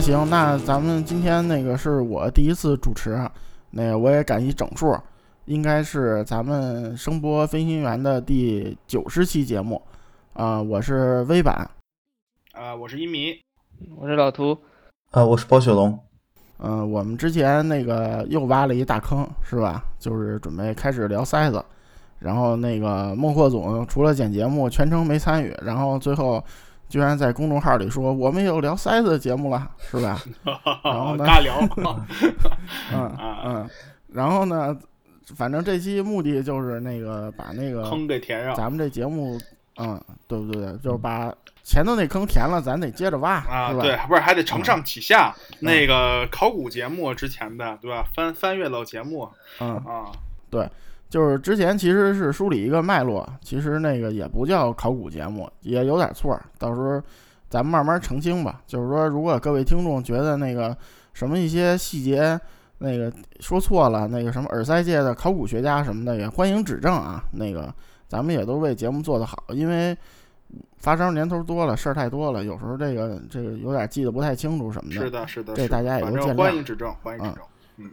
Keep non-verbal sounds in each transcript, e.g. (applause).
那行，那咱们今天那个是我第一次主持，那个我也赶一整数，应该是咱们声波飞行员的第九十期节目，啊，我是微版，啊，我是一米，我是老图，啊，我是包雪龙，嗯，我们之前那个又挖了一大坑，是吧？就是准备开始聊塞子，然后那个孟获总除了剪节目，全程没参与，然后最后。居然在公众号里说我们有聊塞子的节目了，是吧？(laughs) 然后呢？尬聊。(laughs) 嗯嗯，然后呢？反正这期目的就是那个把那个坑给填上。咱们这节目，嗯，对不对？就是把前头那坑填了，咱得接着挖，啊，对，不是还得承上启下。那个考古节目之前的，对吧？翻翻阅老节目，嗯啊，对。就是之前其实是梳理一个脉络，其实那个也不叫考古节目，也有点错。到时候咱们慢慢澄清吧。就是说，如果各位听众觉得那个什么一些细节那个说错了，那个什么耳塞界的考古学家什么的，也欢迎指正啊。那个咱们也都为节目做得好，因为发生年头多了，事儿太多了，有时候这个这个有点记得不太清楚什么的。是的，是的，这大家也都见谅。欢迎指正，欢迎指正。嗯，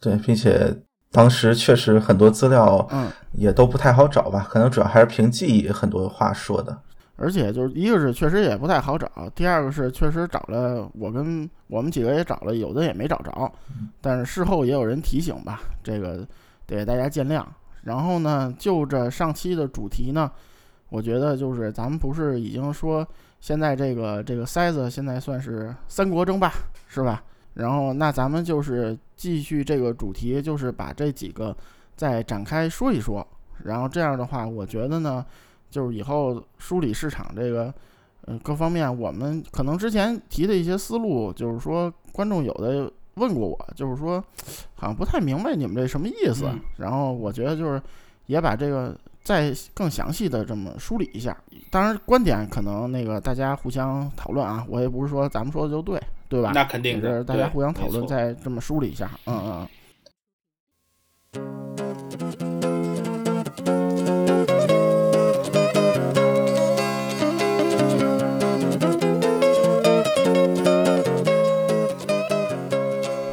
对，并且。当时确实很多资料，嗯，也都不太好找吧，可能主要还是凭记忆很多话说的。而且就是一个是确实也不太好找，第二个是确实找了，我跟我们几个也找了，有的也没找着。但是事后也有人提醒吧，这个得大家见谅。然后呢，就这上期的主题呢，我觉得就是咱们不是已经说现在这个这个塞子现在算是三国争霸是吧？然后那咱们就是继续这个主题，就是把这几个再展开说一说。然后这样的话，我觉得呢，就是以后梳理市场这个，嗯，各方面我们可能之前提的一些思路，就是说观众有的问过我，就是说好像不太明白你们这什么意思。然后我觉得就是也把这个。再更详细的这么梳理一下，当然观点可能那个大家互相讨论啊，我也不是说咱们说的就对，对吧？那肯定是大家互相讨论，再这么梳理一下，嗯嗯。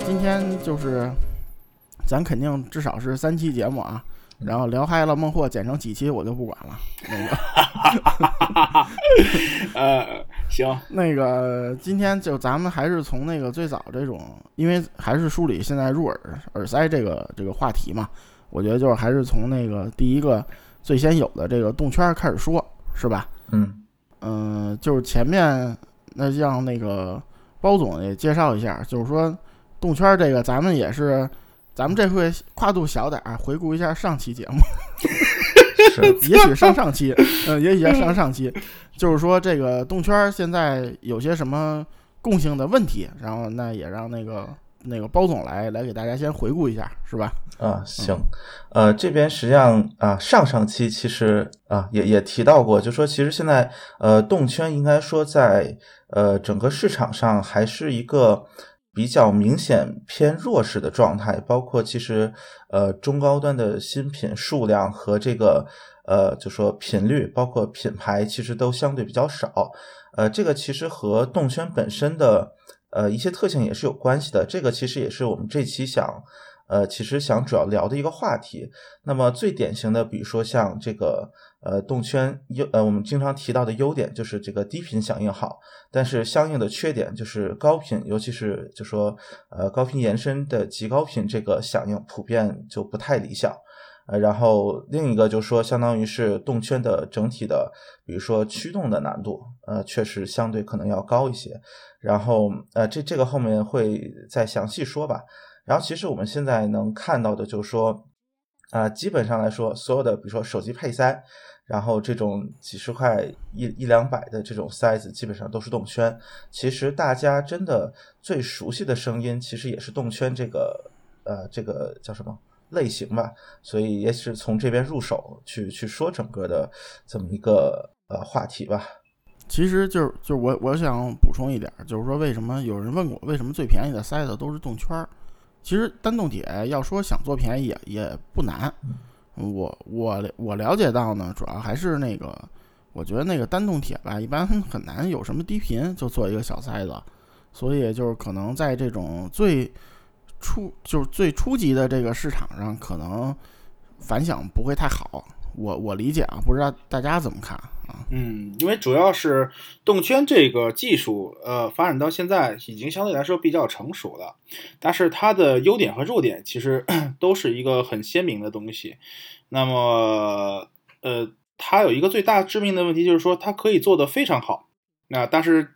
今天就是，咱肯定至少是三期节目啊。然后聊嗨了，孟获剪成几期我就不管了。那个，(laughs) 呃，行，那个今天就咱们还是从那个最早这种，因为还是梳理现在入耳耳塞这个这个话题嘛，我觉得就是还是从那个第一个最先有的这个动圈开始说，是吧？嗯嗯，就是前面那让那个包总也介绍一下，就是说动圈这个咱们也是。咱们这回跨度小点儿，回顾一下上期节目，(laughs) 也许上上期，嗯，也许上上期，就是说这个动圈现在有些什么共性的问题，然后那也让那个那个包总来来给大家先回顾一下，是吧？啊，行，呃，这边实际上啊，上上期其实啊也也提到过，就说其实现在呃动圈应该说在呃整个市场上还是一个。比较明显偏弱势的状态，包括其实呃中高端的新品数量和这个呃就说频率，包括品牌其实都相对比较少。呃，这个其实和动圈本身的呃一些特性也是有关系的。这个其实也是我们这期想呃其实想主要聊的一个话题。那么最典型的，比如说像这个。呃，动圈优呃，我们经常提到的优点就是这个低频响应好，但是相应的缺点就是高频，尤其是就说呃高频延伸的极高频这个响应普遍就不太理想。呃，然后另一个就是说，相当于是动圈的整体的，比如说驱动的难度，呃，确实相对可能要高一些。然后呃，这这个后面会再详细说吧。然后其实我们现在能看到的就是说，啊，基本上来说，所有的比如说手机配塞。然后这种几十块一一两百的这种塞子，基本上都是动圈。其实大家真的最熟悉的声音，其实也是动圈这个呃这个叫什么类型吧。所以也是从这边入手去去说整个的这么一个呃话题吧。其实就是就是我我想补充一点，就是说为什么有人问过为什么最便宜的塞子都是动圈儿？其实单动铁要说想做便宜也也不难。我我我了解到呢，主要还是那个，我觉得那个单动铁吧，一般很难有什么低频就做一个小塞子，所以就是可能在这种最初就是最初级的这个市场上，可能反响不会太好。我我理解啊，不知道大家怎么看嗯，因为主要是动圈这个技术，呃，发展到现在已经相对来说比较成熟了，但是它的优点和弱点其实 (clears throat) 都是一个很鲜明的东西。那么，呃，它有一个最大致命的问题，就是说它可以做得非常好，那但是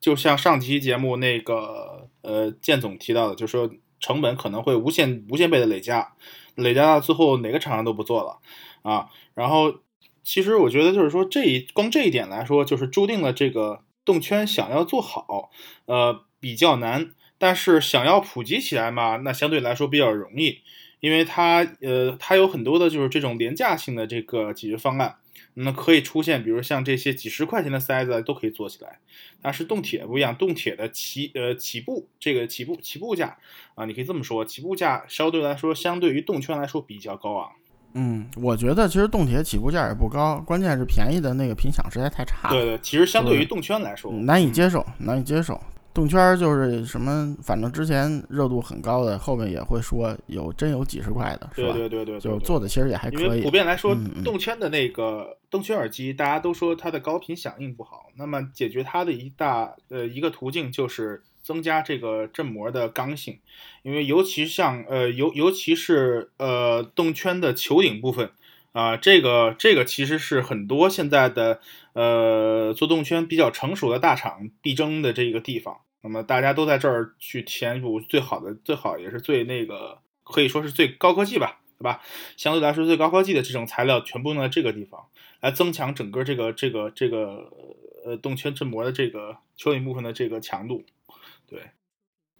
就像上期节目那个呃建总提到的，就是说成本可能会无限无限倍的累加，累加到最后哪个厂商都不做了啊。然后，其实我觉得就是说这一光这一点来说，就是注定了这个动圈想要做好，呃，比较难。但是想要普及起来嘛，那相对来说比较容易，因为它呃它有很多的就是这种廉价性的这个解决方案，那可以出现，比如像这些几十块钱的塞子都可以做起来。但是动铁不一样，动铁的起呃起步这个起步起步价啊，你可以这么说，起步价相对来说相对于动圈来说比较高昂。嗯，我觉得其实动铁起步价也不高，关键是便宜的那个频响实在太差。对对，其实相对于动圈来说，难以接受，难以接受。动圈就是什么，反正之前热度很高的，后面也会说有真有几十块的，是吧？对对对对，就做的其实也还可以。因为普遍来说，动圈的那个动圈耳机，大家都说它的高频响应不好。那么解决它的一大呃一个途径就是增加这个振膜的刚性，因为尤其像呃尤尤其是呃动圈的球顶部分啊，这个这个其实是很多现在的呃做动圈比较成熟的大厂必争的这个地方。那么大家都在这儿去填补最好的、最好也是最那个可以说是最高科技吧，对吧？相对来说最高科技的这种材料全部用在这个地方，来增强整个这个这个这个呃动圈振膜的这个球顶部分的这个强度。对，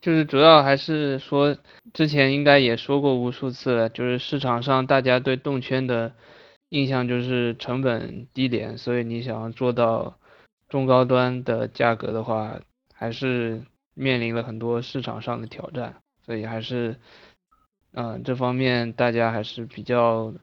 就是主要还是说之前应该也说过无数次了，就是市场上大家对动圈的印象就是成本低廉，所以你想要做到中高端的价格的话。还是面临了很多市场上的挑战，所以还是，嗯，这方面大家还是比较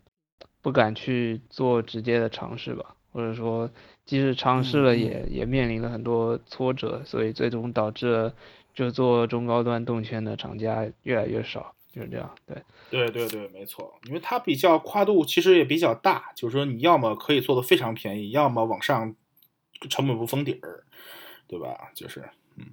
不敢去做直接的尝试吧，或者说，即使尝试了，也也面临了很多挫折，所以最终导致了就做中高端动圈的厂家越来越少，就是这样。对，对对对，没错，因为它比较跨度其实也比较大，就是说你要么可以做的非常便宜，要么往上成本不封底儿，对吧？就是嗯。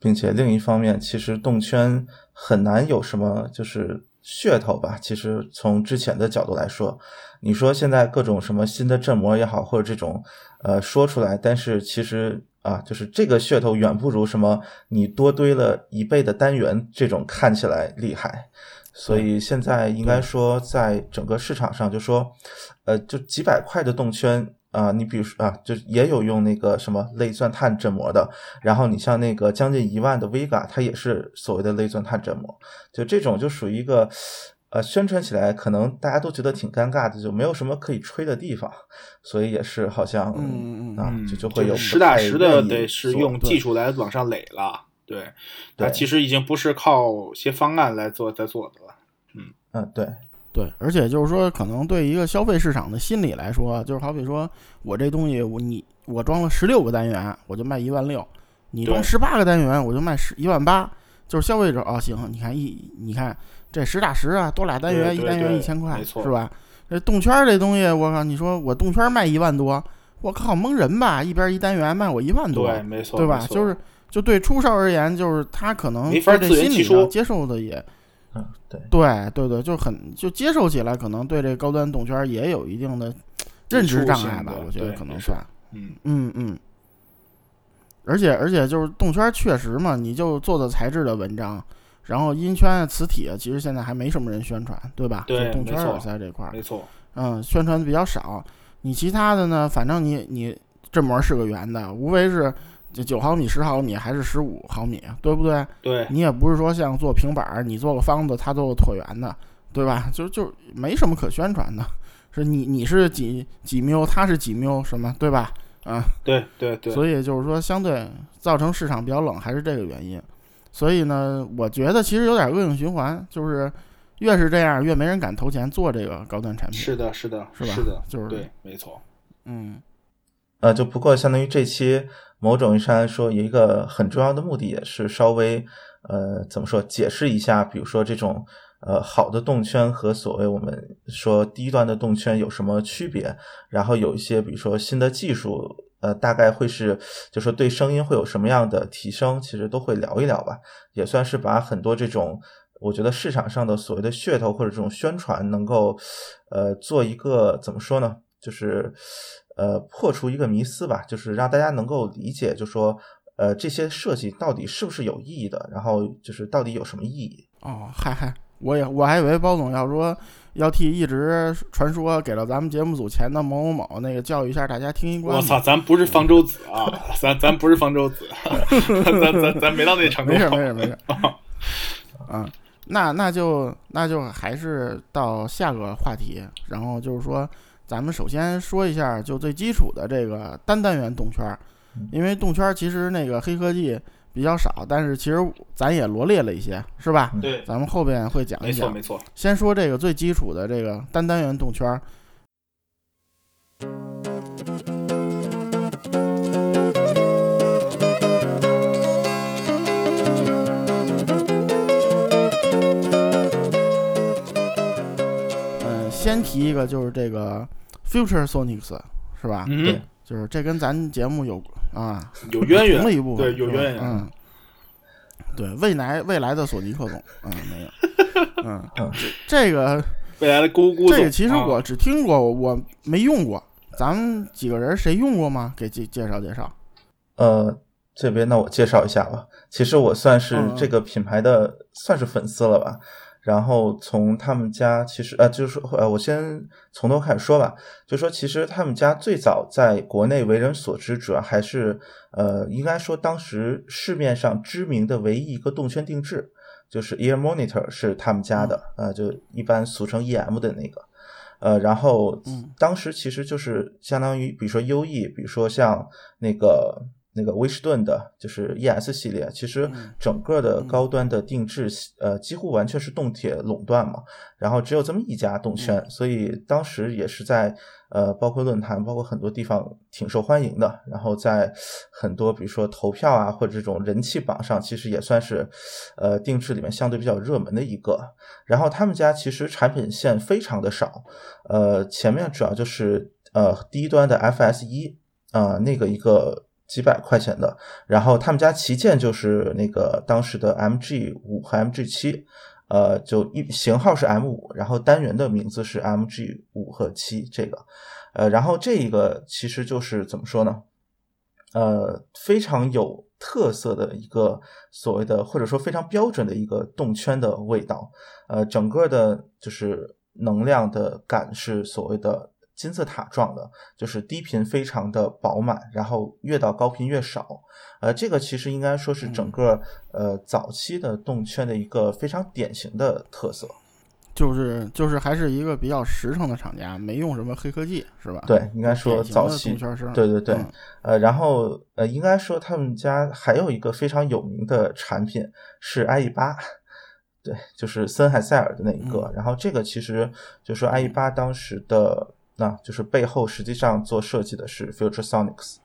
并且另一方面，其实动圈很难有什么就是噱头吧。其实从之前的角度来说，你说现在各种什么新的振膜也好，或者这种呃说出来，但是其实啊，就是这个噱头远不如什么你多堆了一倍的单元这种看起来厉害。所以现在应该说，在整个市场上，就说呃，就几百块的动圈。啊，你比如说啊，就也有用那个什么类钻碳振膜的，然后你像那个将近一万的 Vega，它也是所谓的类钻碳振膜，就这种就属于一个，呃，宣传起来可能大家都觉得挺尴尬的，就没有什么可以吹的地方，所以也是好像嗯啊，就就会有实打实的得是用技术来往上垒了，对，它，其实已经不是靠些方案来做在做的了，嗯嗯，对。对，而且就是说，可能对一个消费市场的心理来说，就是好比说我这东西，我你我装了十六个单元，我就卖一万六；你装十八个单元，我就卖十一万八。就是消费者啊，行，你看一你看这实打实啊，多俩单元，一单元一千块，是吧？这动圈这东西，我靠，你说我动圈卖一万多，我靠，蒙人吧？一边一单元卖我一万多，对，没错，对吧？就是就对出售而言，就是他可能在这心理上接受的也。嗯，对对对对，就很就接受起来，可能对这高端动圈也有一定的认知障碍吧，我觉得可能算，嗯嗯嗯。而且而且就是动圈确实嘛，你就做做材质的文章，然后音圈、磁体，其实现在还没什么人宣传，对吧？对，动圈耳塞这块儿，没错，嗯，宣传的比较少。你其他的呢，反正你你振膜是个圆的，无非是。就九毫米、十毫米还是十五毫米，对不对？对，你也不是说像做平板儿，你做个方子，他做个椭圆的，对吧？就就没什么可宣传的，是你你是几几缪，他是几缪，什么，对吧？啊，对对对。所以就是说，相对造成市场比较冷，还是这个原因。所以呢，我觉得其实有点恶性循环，就是越是这样，越没人敢投钱做这个高端产品。是的，是的，是吧？是的，就是对，没错。嗯。呃，就不过相当于这期。某种意义上来说，有一个很重要的目的，也是稍微呃怎么说解释一下，比如说这种呃好的动圈和所谓我们说低端的动圈有什么区别，然后有一些比如说新的技术，呃大概会是就说对声音会有什么样的提升，其实都会聊一聊吧，也算是把很多这种。我觉得市场上的所谓的噱头或者这种宣传，能够，呃，做一个怎么说呢？就是，呃，破除一个迷思吧，就是让大家能够理解，就说，呃，这些设计到底是不是有意义的，然后就是到底有什么意义？哦，嗨嗨，我也我还以为包总要说要替一直传说给了咱们节目组钱的某某某那个教育一下大家听一关。我操，咱不是方舟子啊，咱咱不是方舟子，咱咱咱没到那程度。没事没事没事。啊。那那就那就还是到下个话题，然后就是说，咱们首先说一下就最基础的这个单单元动圈，因为动圈其实那个黑科技比较少，但是其实咱也罗列了一些，是吧？对，咱们后边会讲一讲。没错没错。先说这个最基础的这个单单元动圈。先提一个，就是这个 Future Sonics，是吧？对，就是这跟咱节目有啊有渊源的一部分，对，有渊源。嗯，对，未来未来的索尼克总，嗯，没有，嗯，这个 (laughs) 未来的咕咕，这个其实我只听过，我没用过。咱们几个人谁用过吗？给介介绍介绍。呃，这边那我介绍一下吧。其实我算是这个品牌的算是粉丝了吧。然后从他们家其实呃，就是说呃，我先从头开始说吧。就说其实他们家最早在国内为人所知，主要还是呃，应该说当时市面上知名的唯一一个动圈定制，就是 Ear Monitor 是他们家的，呃，就一般俗称 EM 的那个，呃，然后当时其实就是相当于，比如说优 E，比如说像那个。那个威士顿的，就是 ES 系列，其实整个的高端的定制，呃，几乎完全是动铁垄断嘛。然后只有这么一家动圈，所以当时也是在呃，包括论坛，包括很多地方挺受欢迎的。然后在很多比如说投票啊，或者这种人气榜上，其实也算是呃定制里面相对比较热门的一个。然后他们家其实产品线非常的少，呃，前面主要就是呃低端的 FS 一啊那个一个。几百块钱的，然后他们家旗舰就是那个当时的 MG 五和 MG 七，呃，就一型号是 M 五，然后单元的名字是 MG 五和七这个，呃，然后这一个其实就是怎么说呢？呃，非常有特色的一个所谓的或者说非常标准的一个动圈的味道，呃，整个的就是能量的感是所谓的。金字塔状的，就是低频非常的饱满，然后越到高频越少。呃，这个其实应该说是整个呃早期的动圈的一个非常典型的特色。就是就是还是一个比较实诚的厂家，没用什么黑科技，是吧？对，应该说早期。对对对。呃，然后呃，应该说他们家还有一个非常有名的产品是 IE 八，对，就是森海塞尔的那一个。然后这个其实就说 IE 八当时的。那就是背后实际上做设计的是 Future Sonics，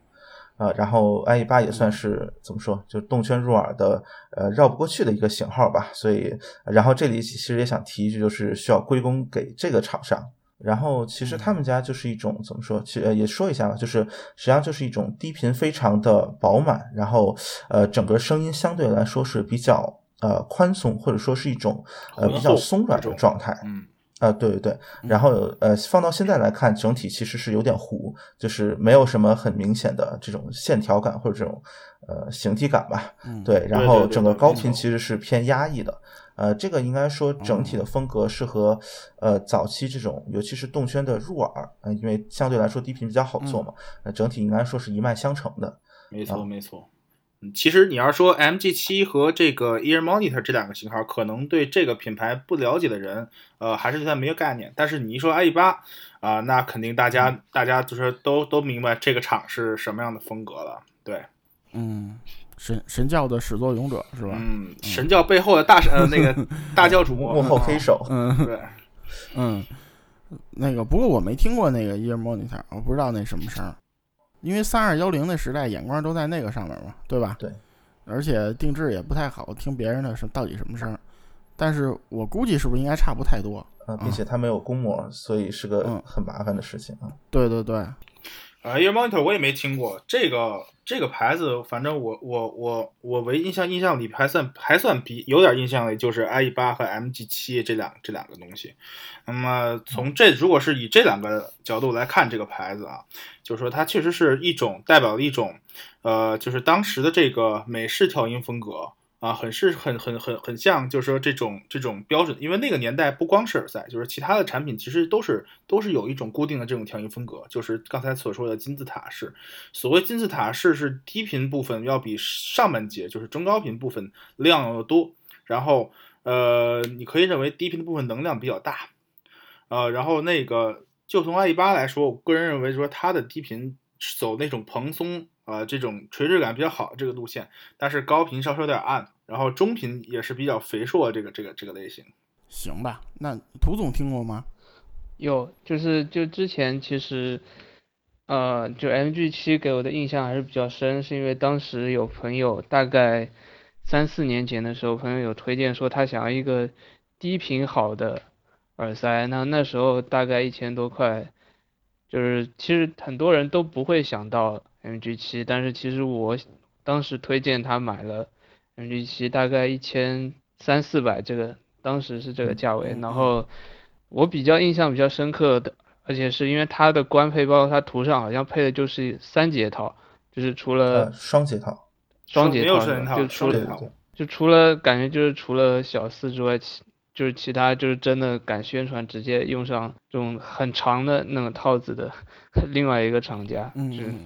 啊，然后 IE 八也算是怎么说，就动圈入耳的呃绕不过去的一个型号吧。所以，然后这里其实也想提一句，就是需要归功给这个厂商。然后，其实他们家就是一种怎么说，其实也说一下吧，就是实际上就是一种低频非常的饱满，然后呃整个声音相对来说是比较呃宽松，或者说是一种呃比较松软的状态。嗯。啊，对对对，然后呃，放到现在来看，整体其实是有点糊，就是没有什么很明显的这种线条感或者这种呃形体感吧。对，然后整个高频其实是偏压抑的。呃，这个应该说整体的风格是和呃早期这种，尤其是动圈的入耳，呃，因为相对来说低频比较好做嘛，呃，整体应该说是一脉相承的。没错，没错。其实你要说 MG 七和这个 Ear Monitor 这两个型号，可能对这个品牌不了解的人，呃，还是对它没有概念。但是你一说 IE 八啊，那肯定大家大家就是都都明白这个厂是什么样的风格了。对，嗯，神神教的始作俑者是吧？嗯，神教背后的大神呃那个 (laughs) 大教主幕后黑手。(laughs) 嗯，对，嗯，那个不过我没听过那个 Ear Monitor，我不知道那什么声。因为三二幺零的时代，眼光都在那个上面嘛，对吧？对。而且定制也不太好，听别人的是到底什么声？但是我估计是不是应该差不太多？啊，并且它没有公模，所以是个很麻烦的事情啊。对对对。啊，Ear Monitor 我也没听过这个这个牌子，反正我我我我唯印象印象里还算还算比有点印象的，就是 IE 八和 MG 七这两这两个东西。那么从这如果是以这两个角度来看这个牌子啊，就是说它确实是一种代表了一种呃，就是当时的这个美式调音风格。啊，很是很很很很像，就是说这种这种标准，因为那个年代不光是耳塞，就是其他的产品其实都是都是有一种固定的这种调音风格，就是刚才所说的金字塔式。所谓金字塔式是低频部分要比上半截就是中高频部分量要多，然后呃，你可以认为低频的部分能量比较大，呃，然后那个就从 IE 八来说，我个人认为说它的低频走那种蓬松啊这种垂直感比较好这个路线，但是高频稍稍有点暗。然后中频也是比较肥硕这个这个这个类型，行吧？那涂总听过吗？有，就是就之前其实，呃，就 MG 七给我的印象还是比较深，是因为当时有朋友大概三四年前的时候，朋友有推荐说他想要一个低频好的耳塞，那那时候大概一千多块，就是其实很多人都不会想到 MG 七，但是其实我当时推荐他买了。MG 七大概一千三四百，这个当时是这个价位。然后我比较印象比较深刻的，而且是因为它的官配，包括它图上好像配的就是三节套，就是除了双节套，双节套就除了就除了感觉就是除了小四之外，其就是其他就是真的敢宣传直接用上这种很长的那种套子的 (laughs) 另外一个厂家，嗯，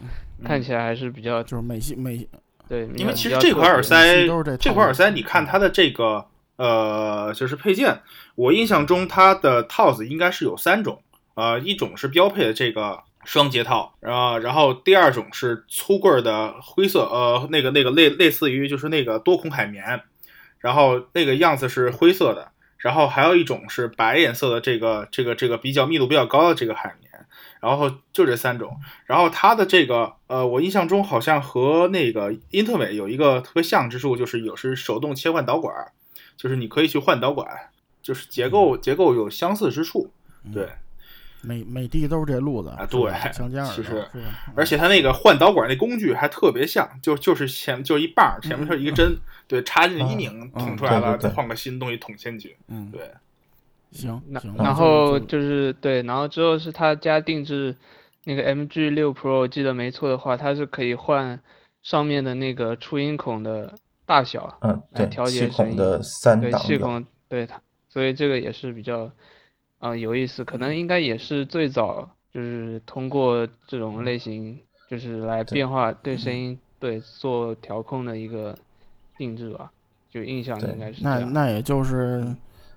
看起来还是比较就是美系美。对，因为其实这款耳塞，这款耳塞，你看它的这个呃，就是配件，我印象中它的套子应该是有三种，呃，一种是标配的这个双节套，啊，然后第二种是粗棍的灰色，呃，那个那个类类似于就是那个多孔海绵，然后那个样子是灰色的，然后还有一种是白颜色的这个这个这个比较密度比较高的这个海绵。然后就这三种，然后它的这个呃，我印象中好像和那个英特美有一个特别像之处，就是有是手动切换导管，就是你可以去换导管，就是结构结构有相似之处。对，美美的都是这路子啊，对，相间其实，而且它那个换导管那工具还特别像，就就是前就一棒，前面是一个针，对，插进去一拧，捅出来了，再换个新东西捅进去。嗯，对。行，那然后就是对，然后之后是他家定制那个 MG 六 Pro，记得没错的话，它是可以换上面的那个出音孔的大小，嗯，对，调节声音的三档，对，气孔，对它，所以这个也是比较啊有意思，可能应该也是最早就是通过这种类型就是来变化对声音对做调控的一个定制吧，就印象应该是那那也就是。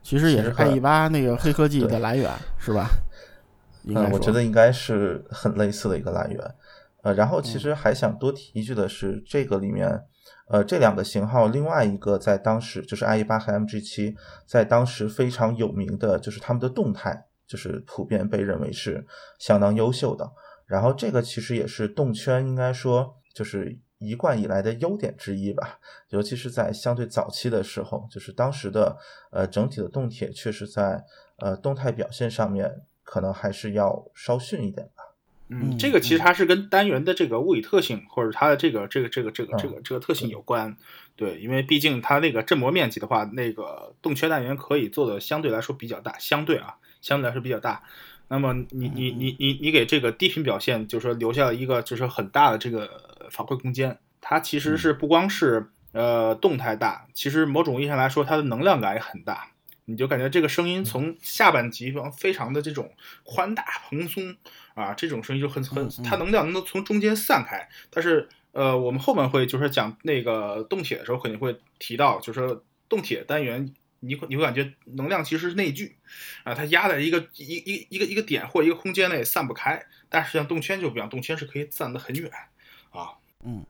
其实也是 i 一八那个黑科技的来源，是吧？嗯，我觉得应该是很类似的一个来源。呃，然后其实还想多提一句的是，这个里面，呃，这两个型号，另外一个在当时就是 i e 八和 MG 七，在当时非常有名的就是他们的动态，就是普遍被认为是相当优秀的。然后这个其实也是动圈应该说就是。一贯以来的优点之一吧，尤其是在相对早期的时候，就是当时的呃整体的动铁确实在呃动态表现上面可能还是要稍逊一点吧。嗯，这个其实它是跟单元的这个物理特性或者它的这个这个这个这个这个这个特性有关。对，因为毕竟它那个振膜面积的话，那个动圈单元可以做的相对来说比较大，相对啊相对来说比较大。那么你你你你你给这个低频表现，就是说留下了一个就是很大的这个。反馈空间，它其实是不光是呃动态大，其实某种意义上来说，它的能量感也很大。你就感觉这个声音从下半级方非常的这种宽大蓬松啊，这种声音就很很，它能量能从中间散开。但是呃，我们后面会就是讲那个动铁的时候，肯定会提到，就是说动铁单元，你会你会感觉能量其实是内聚啊，它压在一个一一一个一个点或一个空间内散不开。但是像动圈就不一样，动圈是可以散得很远啊。嗯，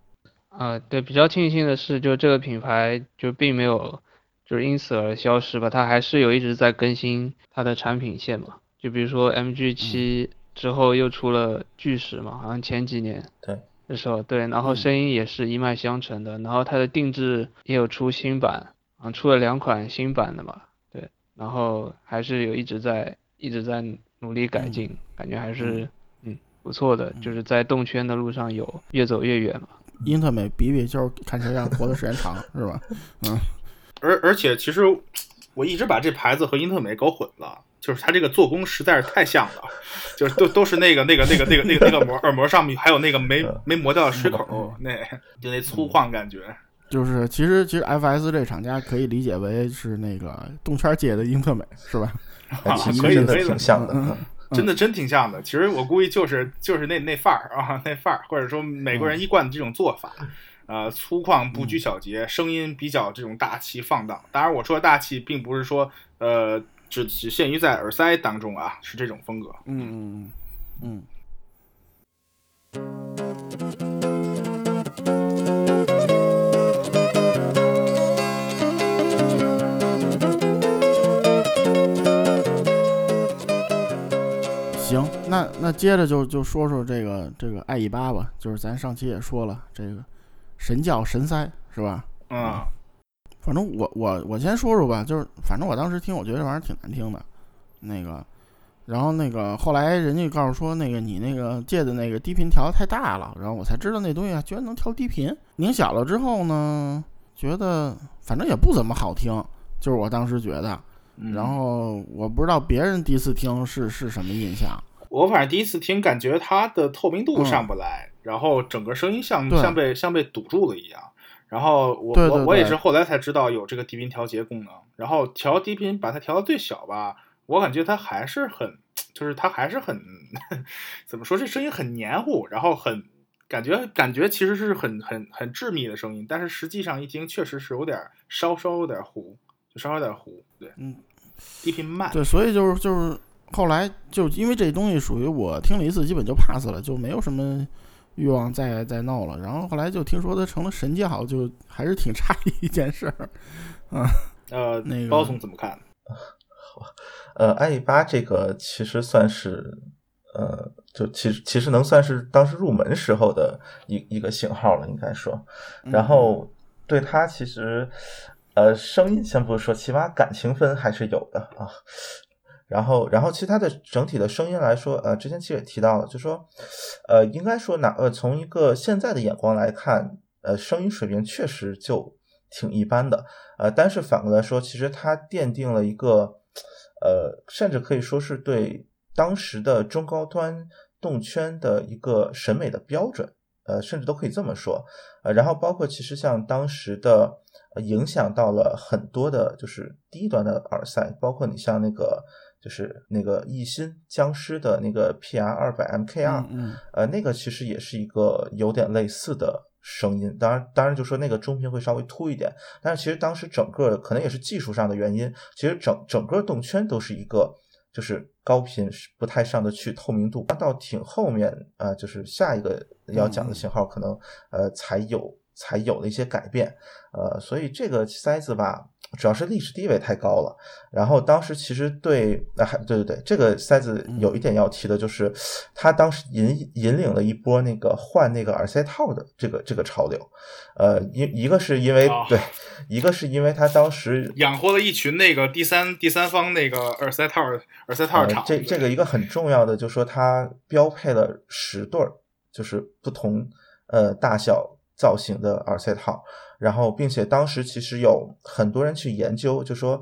啊，对，比较庆幸的是，就这个品牌就并没有就是因此而消失吧，它还是有一直在更新它的产品线嘛。就比如说 MG 七之后又出了巨石嘛，好像前几年。对。的时候，对，然后嗯声音也是一脉相承的，然后它的定制也有出新版，啊，出了两款新版的嘛，对，然后还是有一直在一直在努力改嗯进，感觉还是嗯不错的，就是在动圈的路上有越走越远嘛。英特美比比就是看谁让活的时间长，(laughs) 是吧？嗯而而且其实我一直把这牌子和英特美搞混了，就是它这个做工实在是太像了，就是都都是那个那个那个那个那个那个膜耳膜上面还有那个没没磨掉的水口，那就那粗犷感觉。就是其实其实 FS 这厂家可以理解为是那个动圈界的英特美，是吧？啊其实可以真的可以挺像的。真的真挺像的。其实我估计就是就是那那范儿啊，(laughs) 那范儿，或者说美国人一贯的这种做法，呃，粗犷不拘小节，声音比较这种大气放荡。当然，我说的大气，并不是说呃只只限于在耳塞当中啊，是这种风格。嗯嗯嗯嗯，那那接着就就说说这个这个爱一八吧，就是咱上期也说了，这个神教神塞是吧？嗯，反正我我我先说说吧，就是反正我当时听，我觉得这玩意儿挺难听的，那个，然后那个后来人家告诉说，那个你那个借的那个低频调的太大了，然后我才知道那东西啊居然能调低频。拧小了之后呢，觉得反正也不怎么好听，就是我当时觉得。嗯然后我不知道别人第一次听是是什么印象。我反正第一次听，感觉它的透明度嗯。上不来，然后整个声音像像被像被堵住了一样。然后我我我也是后来才知道有这个低频调节功能，然后调低频把它调到最小吧，我感觉它还是很，就是它还是很 (laughs) 怎么说，这声音很黏糊，然后很感觉感觉其实是很很很致密的声音，但是实际上一听确实是有点稍稍有点糊，就稍稍有点糊，对，嗯，低频慢，对，所以就是就是后来就因为这东西属于我听了一次，基本就 pass 了，就没有什么欲望再再闹了。然后后来就听说他成了神教，就还是挺诧异一件事儿。(laughs) 呃，那个包总怎么看？呃，i 八这个其实算是，呃，就其实其实能算是当时入门时候的一一个型号了，应该说。然后对他其实，呃，声音先不说，起码感情分还是有的啊。然后，然后其他的整体的声音来说，呃，之前其实也提到了，就说，呃，应该说哪呃，从一个现在的眼光来看，呃，声音水平确实就挺一般的，呃，但是反过来说，其实它奠定了一个，呃，甚至可以说是对当时的中高端动圈的一个审美的标准，呃，甚至都可以这么说，呃，然后包括其实像当时的，影响到了很多的，就是低端的耳塞，包括你像那个。就是那个艺兴僵尸的那个 PR 二百 MKR，、嗯呃，那个其实也是一个有点类似的声音，当然，当然就说那个中频会稍微凸一点，但是其实当时整个可能也是技术上的原因，其实整整个动圈都是一个就是高频不太上得去透明度，到挺后面啊、呃，就是下一个要讲的型号可能呃才有才有了一些改变，呃，所以这个塞子吧。主要是历史地位太高了，然后当时其实对啊，还对对对，这个塞子有一点要提的就是，他当时引引领了一波那个换那个耳塞套的这个这个潮流，呃，一一个是因为、哦对，一个是因为他当时养活了一群那个第三第三方那个耳塞套耳塞套呃厂，这这个一个很重要的就是说它标配了十对儿，就是不同呃大小造型的耳塞套。然后，并且当时其实有很多人去研究，就说，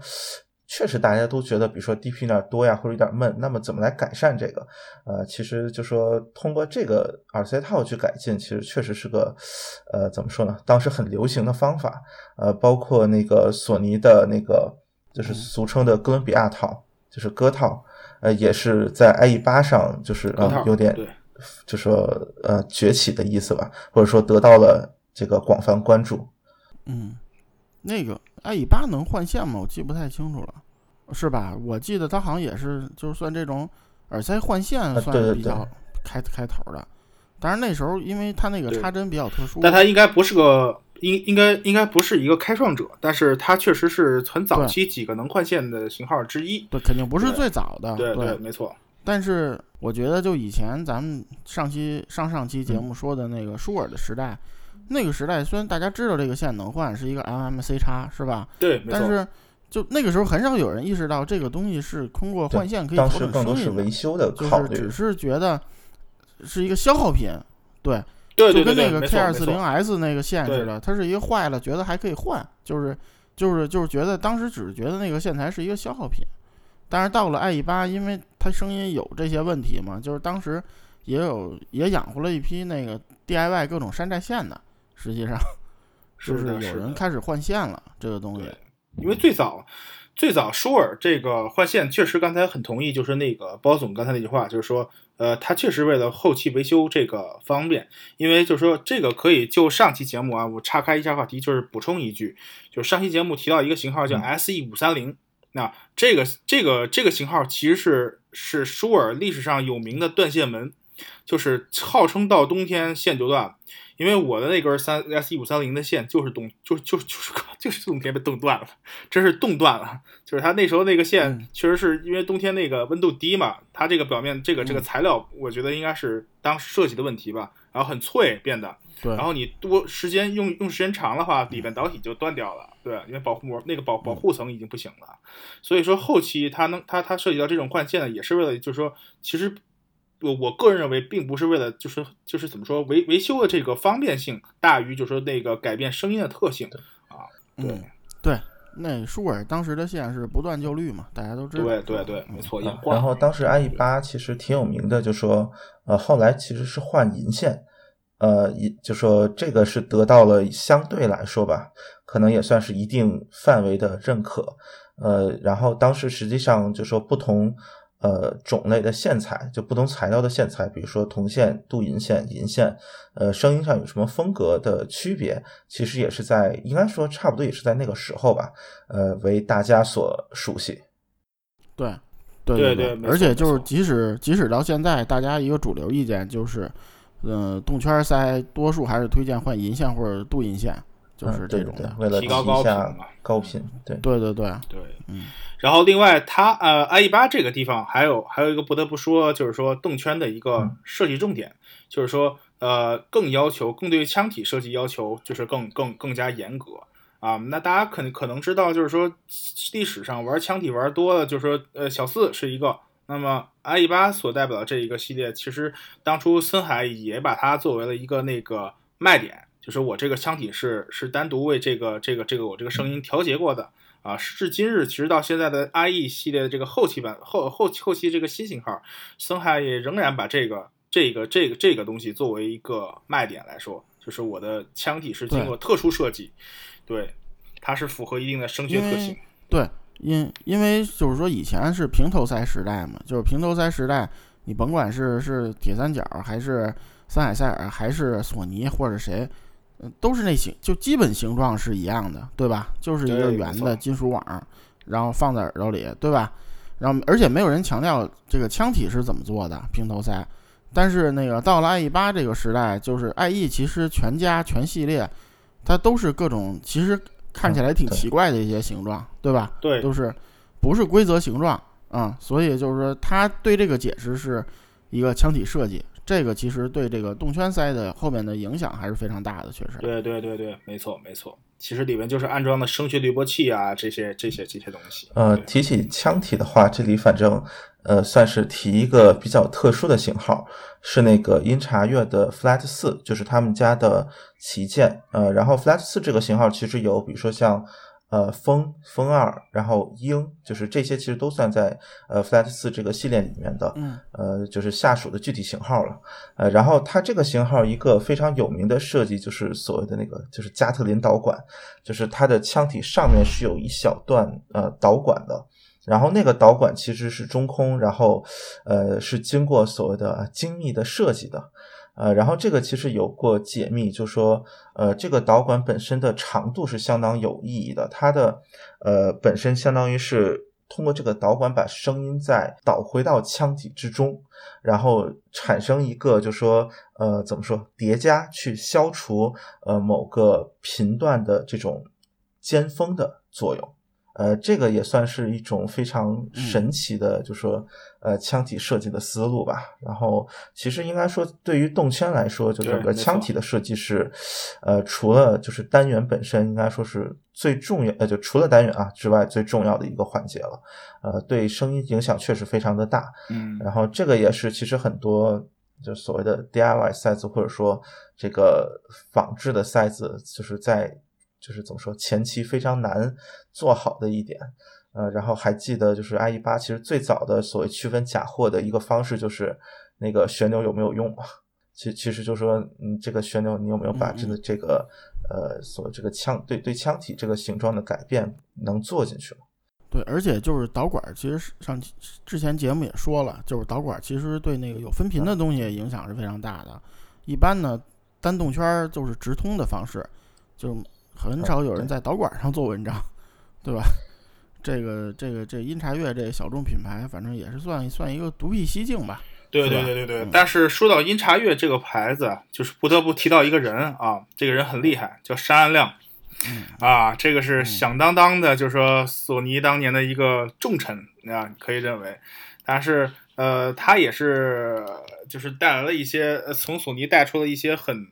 确实大家都觉得，比如说 D P 有点多呀，或者有点闷，那么怎么来改善这个？呃，其实就说通过这个耳塞套去改进，其实确实是个，呃，怎么说呢？当时很流行的方法。呃，包括那个索尼的那个，就是俗称的哥伦比亚套，就是歌套，呃，也是在 IE 八上，就是呃有点，就说呃崛起的意思吧，或者说得到了这个广泛关注。嗯，那个 i 八能换线吗？我记不太清楚了，是吧？我记得他好像也是，就是算这种耳塞换线算比较开、啊、对对对开头的。当然那时候因为他那个插针比较特殊，但他应该不是个应应该应该不是一个开创者，但是它确实是很早期几个能换线的型号之一。对，肯定不是最早的。对对没错。但是我觉得就以前咱们上期上上期节目说的那个舒尔的时代，那个时代虽然大家知道这个线能换是一个 MMC 叉是吧？对，但是就那个时候很少有人意识到这个东西是通过换线可以调整声音维修的，就是只是觉得是一个消耗品，对。就跟那个 K 二四零 S 那个线似的，它是一个坏了，觉得还可以换，就是就是就是觉得当时只是觉得那个线材是一个消耗品，但是到了 IE 八，因为它声音有这些问题嘛，就是当时也有也养活了一批那个 DIY 各种山寨线的，实际上 (laughs) 就是有人开始换线了这个东西，因为最早。最早舒尔这个换线确实，刚才很同意，就是那个包总刚才那句话，就是说，呃，他确实为了后期维修这个方便，因为就是说这个可以就上期节目啊，我岔开一下话题，就是补充一句，就是上期节目提到一个型号叫 SE 五三零，那这个这个这个型号其实是是舒尔历史上有名的断线门，就是号称到冬天线就断了。因为我的那根三 S 一五三零的线就是冻，就就就是 (laughs) 就是冬天被冻断了，真是冻断了。就是它那时候那个线，确实是因为冬天那个温度低嘛，它这个表面这个这个材料，我觉得应该是当时设计的问题吧。然后很脆变的，对。然后你多时间用用时间长的话，里边导体就断掉了，对。因为保护膜那个保保护层已经不行了，所以说后期它能它它涉及到这种换线呢，也是为了就是说其实。我我个人认为，并不是为了就是就是怎么说维维修的这个方便性大于就是说那个改变声音的特性啊，对对，那舒尔当时的线是不断就绿嘛，大家都知道。对对对，没错。然后当时 IE 八其实挺有名的，就说呃后来其实是换银线，呃一就说这个是得到了相对来说吧，可能也算是一定范围的认可，呃然后当时实际上就说不同。呃，种类的线材就不同材料的线材，比如说铜线、镀银线、银线，呃，声音上有什么风格的区别？其实也是在应该说差不多也是在那个时候吧，呃，为大家所熟悉。对，对对对，而且就是即使即使到现在，大家一个主流意见就是，嗯，动圈塞多数还是推荐换银线或者镀银线。就是这种的，为了提高高频嘛，高频，对对对对对，嗯。然后另外，它呃，IE 八这个地方还有还有一个不得不说，就是说动圈的一个设计重点，就是说呃，更要求更对腔体设计要求就是更更更加严格啊。那大家可能可能知道，就是说历史上玩枪体玩多了，就是说呃，小四是一个。那么 IE 八所代表的这一个系列，其实当初森海也把它作为了一个那个卖点。就是我这个腔体是是单独为这个这个这个我这个声音调节过的啊，时至今日，其实到现在的 IE 系列的这个后期版后后后期这个新型号，森海也仍然把这个这个这个这个东西作为一个卖点来说，就是我的腔体是经过特殊设计，对，它是符合一定的声学特性。对，因因为就是说以前是平头塞时代嘛，就是平头塞时代，你甭管是是铁三角还是森海塞尔还是索尼或者谁。嗯都是那形，就基本形状是一样的，对吧？就是一个圆的金属网，然后放在耳朵里，对吧？然后而且没有人强调这个腔体是怎么做的，平头塞。但是那个到了 IE 八这个时代，就是 IE 其实全家全系列，它都是各种其实看起来挺奇怪的一些形状，对吧？对，都是不是规则形状啊？所以就是说，他对这个解释是一个腔体设计。这个其实对这个动圈塞的后面的影响还是非常大的，确实。对对对对，没错没错。其实里面就是安装的声学滤波器啊，这些这些这些东西。呃，提起腔体的话，这里反正呃算是提一个比较特殊的型号，是那个音查乐的 Flat 四，就是他们家的旗舰。呃，然后 Flat 四这个型号其实有，比如说像。呃，风风二，然后鹰，就是这些其实都算在呃 Flat 四这个系列里面的，嗯，呃，就是下属的具体型号了。呃，然后它这个型号一个非常有名的设计就是所谓的那个就是加特林导管，就是它的腔体上面是有一小段呃导管的，然后那个导管其实是中空，然后呃是经过所谓的精密的设计的。呃，然后这个其实有过解密，就说，呃，这个导管本身的长度是相当有意义的，它的，呃，本身相当于是通过这个导管把声音再导回到腔体之中，然后产生一个，就说，呃，怎么说，叠加去消除，呃，某个频段的这种尖峰的作用。呃，这个也算是一种非常神奇的，就说呃腔体设计的思路吧。然后其实应该说，对于动圈来说，就整个腔体的设计是，呃，除了就是单元本身，应该说是最重要，呃，就除了单元啊之外最重要的一个环节了。呃，对声音影响确实非常的大。嗯，然后这个也是其实很多。就所谓的 DIY 塞子，或者说这个仿制的塞子，就是在就是怎么说前期非常难做好的一点。呃，然后还记得就是 IE 八其实最早的所谓区分假货的一个方式，就是那个旋钮有没有用嘛？其其实就是说，嗯，这个旋钮你有没有把这个这个呃所这个枪对对枪体这个形状的改变能做进去吗？对，而且就是导管，其实上之前节目也说了，就是导管其实对那个有分频的东西影响是非常大的。一般呢，单动圈就是直通的方式，就很少有人在导管上做文章，对吧？这个这个这音察乐这小众品牌，反正也是算算一个独辟蹊径吧。对对对对对。但是说到音察乐这个牌子，就是不得不提到一个人啊，这个人很厉害，叫山安亮。啊，这个是响当当的，就是说索尼当年的一个重臣啊，可以认为，但是呃，他也是就是带来了一些从索尼带出了一些很，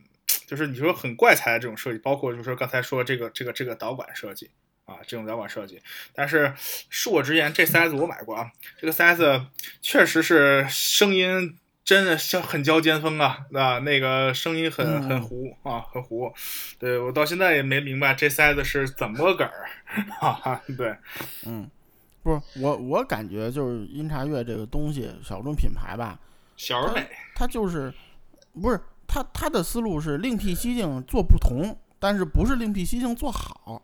就是你说很怪才的这种设计，包括就是说刚才说这个这个这个导管设计啊，这种导管设计，但是恕我直言，这塞子我买过啊，这个塞子确实是声音。真的像很交尖峰啊，啊，那个声音很很糊啊，很糊。对我到现在也没明白这塞子是怎么个儿，哈 (laughs) 哈。对，嗯，不是我，我感觉就是音察乐这个东西，小众品牌吧，小而美。它就是不是它它的思路是另辟蹊径做不同，但是不是另辟蹊径做好。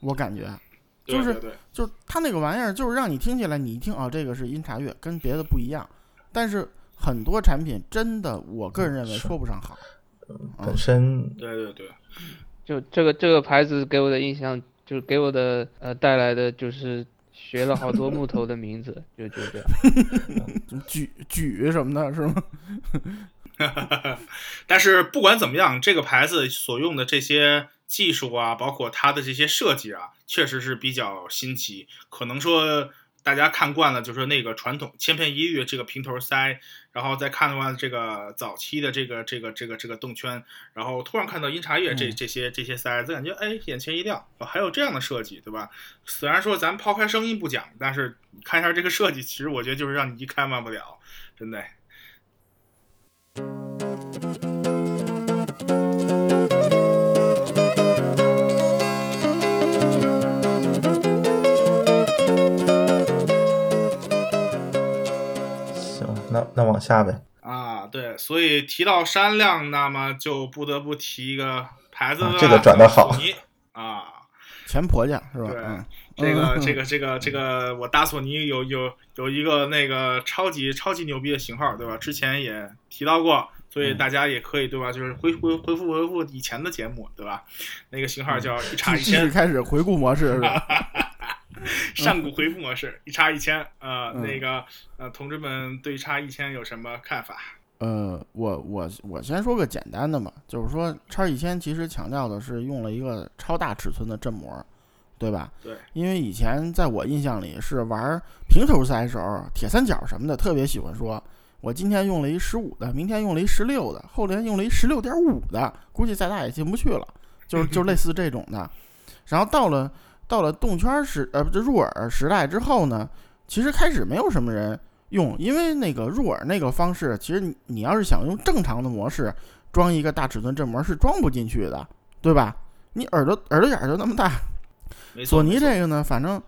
我感觉就是就是他那个玩意儿，就是让你听起来，你一听啊，这个是音察乐，跟别的不一样，但是。很多产品真的，我个人认为说不上好。本身，对对对，就这个这个牌子给我的印象，就是给我的呃带来的就是学了好多木头的名字，就就这样。(laughs) 举举什么的，是吗？(laughs) 但是不管怎么样，这个牌子所用的这些技术啊，包括它的这些设计啊，确实是比较新奇。可能说。大家看惯了，就是那个传统千篇一律这个平头塞，然后再看的话这个早期的这个这个这个这个动圈，然后突然看到音茶叶这这些这些塞，子，感觉哎眼前一亮，还有这样的设计，对吧？虽然说咱抛开声音不讲，但是看一下这个设计，其实我觉得就是让你一看忘不了，真的。那那往下呗。啊，对，所以提到山亮，那么就不得不提一个牌子，这个转的好，啊，全婆家是吧？对，这个这个这个这个，我大索尼有有有一个那个超级超级牛逼的型号，对吧？之前也提到过，所以大家也可以对吧？就是回回回复回复以前的节目，对吧？那个型号叫 (laughs) 一叉一千，开始回顾模式是吧？(laughs) 上古回复模式一叉一千，呃，那个呃，同志们对叉一千有什么看法？呃，我我我先说个简单的嘛，就是说叉一千其实强调的是用了一个超大尺寸的振膜，对吧？对。因为以前在我印象里是玩平头塞时候，铁三角什么的特别喜欢说，我今天用了一十五的，明天用了一十六的，后天用了一十六点五的，估计再大也进不去了，就是就类似这种的。然后到了。到了动圈时，呃，不，这入耳时代之后呢，其实开始没有什么人用，因为那个入耳那个方式，其实你你要是想用正常的模式装一个大尺寸振膜是装不进去的，对吧？你耳朵耳朵眼就那么大。索尼这个呢，反正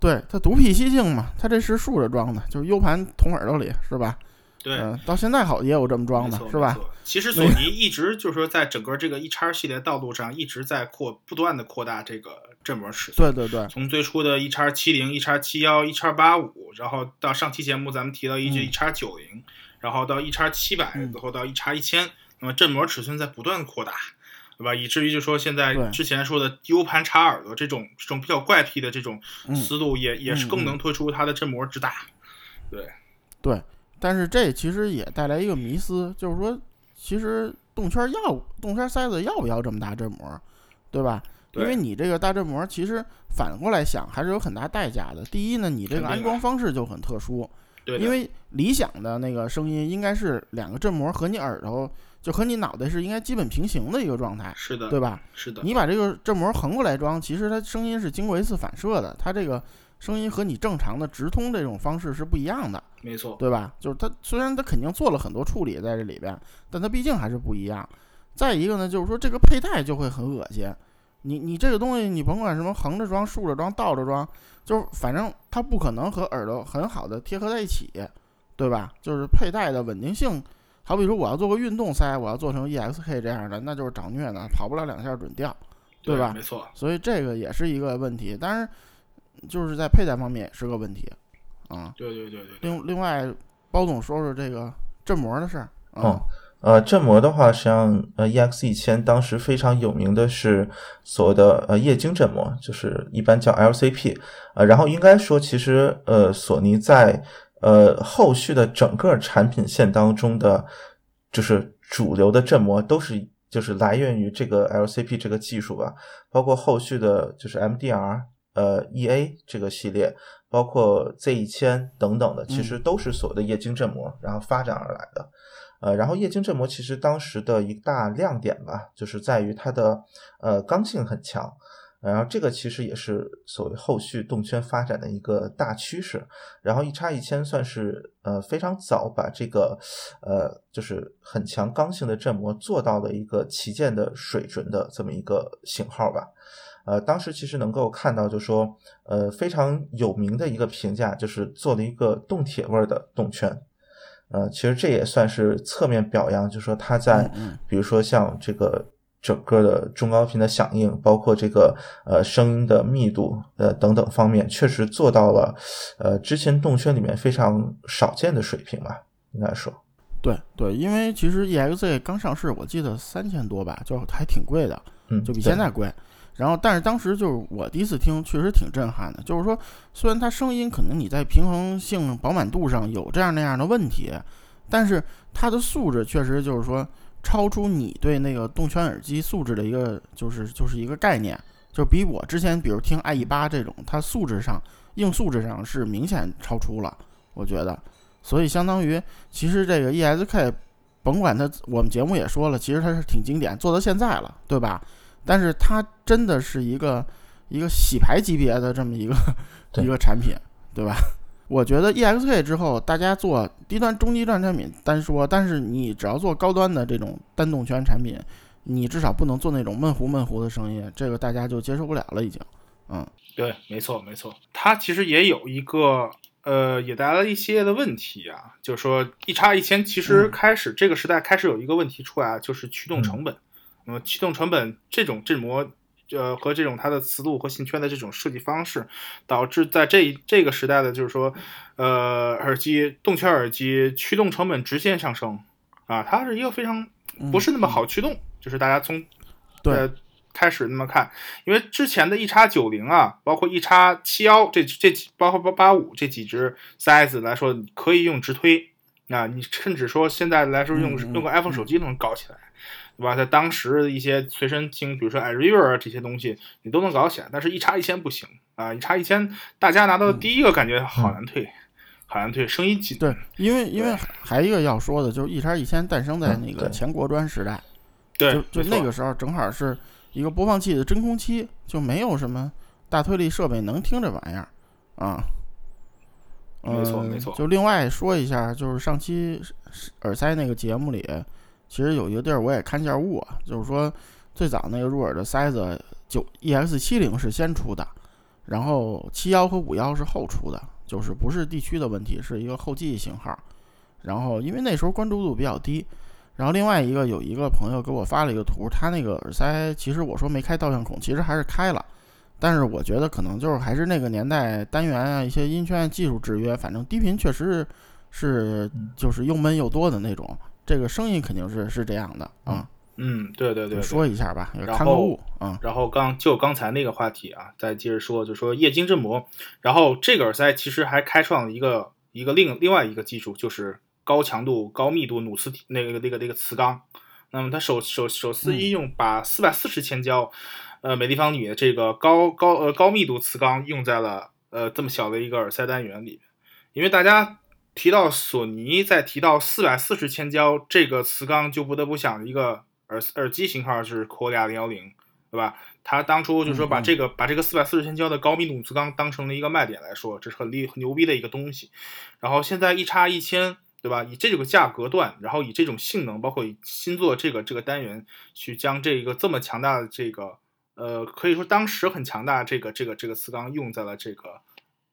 对它独辟蹊径嘛，它这是竖着装的，就是 U 盘捅耳朵里，是吧？对，到现在好也有这么装的，是吧？其实索尼一直就是说，在整个这个一叉系列道路上，一直在扩，不断的扩大这个振膜尺寸。对对对，从最初的一叉七零、一叉七幺、一叉八五，然后到上期节目咱们提到一句一叉九零，然后到一叉七百，然后到一叉一千，那么振膜尺寸在不断扩大，对吧？以至于就说现在之前说的 U 盘插耳朵这种这种比较怪癖的这种思路，也也是更能推出它的振膜之大。对对。但是这其实也带来一个迷思，就是说，其实动圈要动圈塞子要不要这么大振膜，对吧？因为你这个大振膜其实反过来想还是有很大代价的。第一呢，你这个安装方式就很特殊，对，因为理想的那个声音应该是两个振膜和你耳朵就和你脑袋是应该基本平行的一个状态，是的，对吧？是的，你把这个振膜横过来装，其实它声音是经过一次反射的，它这个声音和你正常的直通这种方式是不一样的，没错，对吧？就是它虽然它肯定做了很多处理在这里边，但它毕竟还是不一样。再一个呢，就是说这个佩戴就会很恶心，你你这个东西你甭管什么横着装、竖着装、倒着装，就是反正它不可能和耳朵很好的贴合在一起，对吧？就是佩戴的稳定性。好比说，我要做个运动塞，我要做成 EXK 这样的，那就是找虐呢，跑不了两下准掉，对吧？没错，所以这个也是一个问题，但是就是在佩戴方面也是个问题，啊。对对对对。另另外，包总说说这个振膜的事儿。哦，呃，振膜的话，实际上呃，EX 一千当时非常有名的是所谓的呃液晶振膜，就是一般叫 LCP，呃，然后应该说，其实呃，索尼在呃，后续的整个产品线当中的，就是主流的振膜都是就是来源于这个 LCP 这个技术吧，包括后续的就是 MDR 呃 EA 这个系列，包括 Z 一千等等的，其实都是所谓的液晶振膜，然后发展而来的。呃，然后液晶振膜其实当时的一大亮点吧，就是在于它的呃刚性很强。然后这个其实也是所谓后续动圈发展的一个大趋势。然后一叉一千算是呃非常早把这个呃就是很强刚性的振膜做到了一个旗舰的水准的这么一个型号吧。呃，当时其实能够看到，就说呃非常有名的一个评价就是做了一个动铁味的动圈。呃，其实这也算是侧面表扬，就说它在比如说像这个。整个的中高频的响应，包括这个呃声音的密度呃等等方面，确实做到了呃之前动圈里面非常少见的水平吧，应该说。对对，因为其实 EXZ 刚上市，我记得三千多吧，就还挺贵的，嗯，就比现在贵。然后，但是当时就是我第一次听，确实挺震撼的。就是说，虽然它声音可能你在平衡性、饱满度上有这样那样的问题，但是它的素质确实就是说。超出你对那个动圈耳机素质的一个，就是就是一个概念，就比我之前比如听 IE 八这种，它素质上硬素质上是明显超出了，我觉得，所以相当于其实这个 ESK，甭管它，我们节目也说了，其实它是挺经典，做到现在了，对吧？但是它真的是一个一个洗牌级别的这么一个 (laughs) 一个产品，对吧？我觉得 EXK 之后，大家做低端、中低端产品单说，但是你只要做高端的这种单动圈产品，你至少不能做那种闷糊闷糊的声音，这个大家就接受不了了，已经。嗯，对，没错，没错。它其实也有一个，呃，也带来了一系列的问题啊，就是说一叉一千其实开始这个时代开始有一个问题出来，就是驱动成本。那么驱动成本这种振膜。呃，和这种它的磁路和线圈的这种设计方式，导致在这这个时代的，就是说，呃，耳机动圈耳机驱动成本直线上升啊，它是一个非常不是那么好驱动，就是大家从对开始那么看，因为之前的 E 叉九零啊，包括 E 叉七幺这这包括八八五这几只 size 来说，可以用直推啊，你甚至说现在来说用用个 iPhone 手机都能搞起来。对吧？在当时一些随身听，比如说 iRiver 这些东西，你都能搞起来。但是，一插一千不行啊！一插一千，大家拿到第一个感觉好难退，好难退，声音紧。对，因为因为还一个要说的，就是一插一千诞生在那个前国专时代，对，就就那个时候正好是一个播放器的真空期，就没有什么大推力设备能听这玩意儿啊。没错没错。就另外说一下，就是上期耳塞那个节目里。其实有一个地儿我也看见误，就是说最早那个入耳的塞子，九 EX 七零是先出的，然后七幺和五幺是后出的，就是不是地区的问题，是一个后继型号。然后因为那时候关注度比较低，然后另外一个有一个朋友给我发了一个图，他那个耳塞其实我说没开倒向孔，其实还是开了，但是我觉得可能就是还是那个年代单元啊一些音圈技术制约，反正低频确实是是就是又闷又多的那种。这个声音肯定是是这样的啊，嗯，对对对，说一下吧，看个误啊。然后刚就刚才那个话题啊，再接着说，就说液晶振膜。然后这个耳塞其实还开创了一个一个另另外一个技术，就是高强度、高密度努磁体那个那个那个磁钢。那么它首首首次应用把四百四十千焦，呃每立方米的这个高高呃高密度磁钢用在了呃这么小的一个耳塞单元里，因为大家提到索尼，再提到四百四十千焦这个磁钢，就不得不想一个耳耳机型号是 c o r e a 零幺零，对吧？他当初就说把这个把这个四百四十千焦的高密度磁钢当成了一个卖点来说，这是很厉很牛逼的一个东西。然后现在一插一千，对吧？以这个价格段，然后以这种性能，包括以新做这个这个单元，去将这个这么强大的这个呃，可以说当时很强大这个这个这个磁钢用在了这个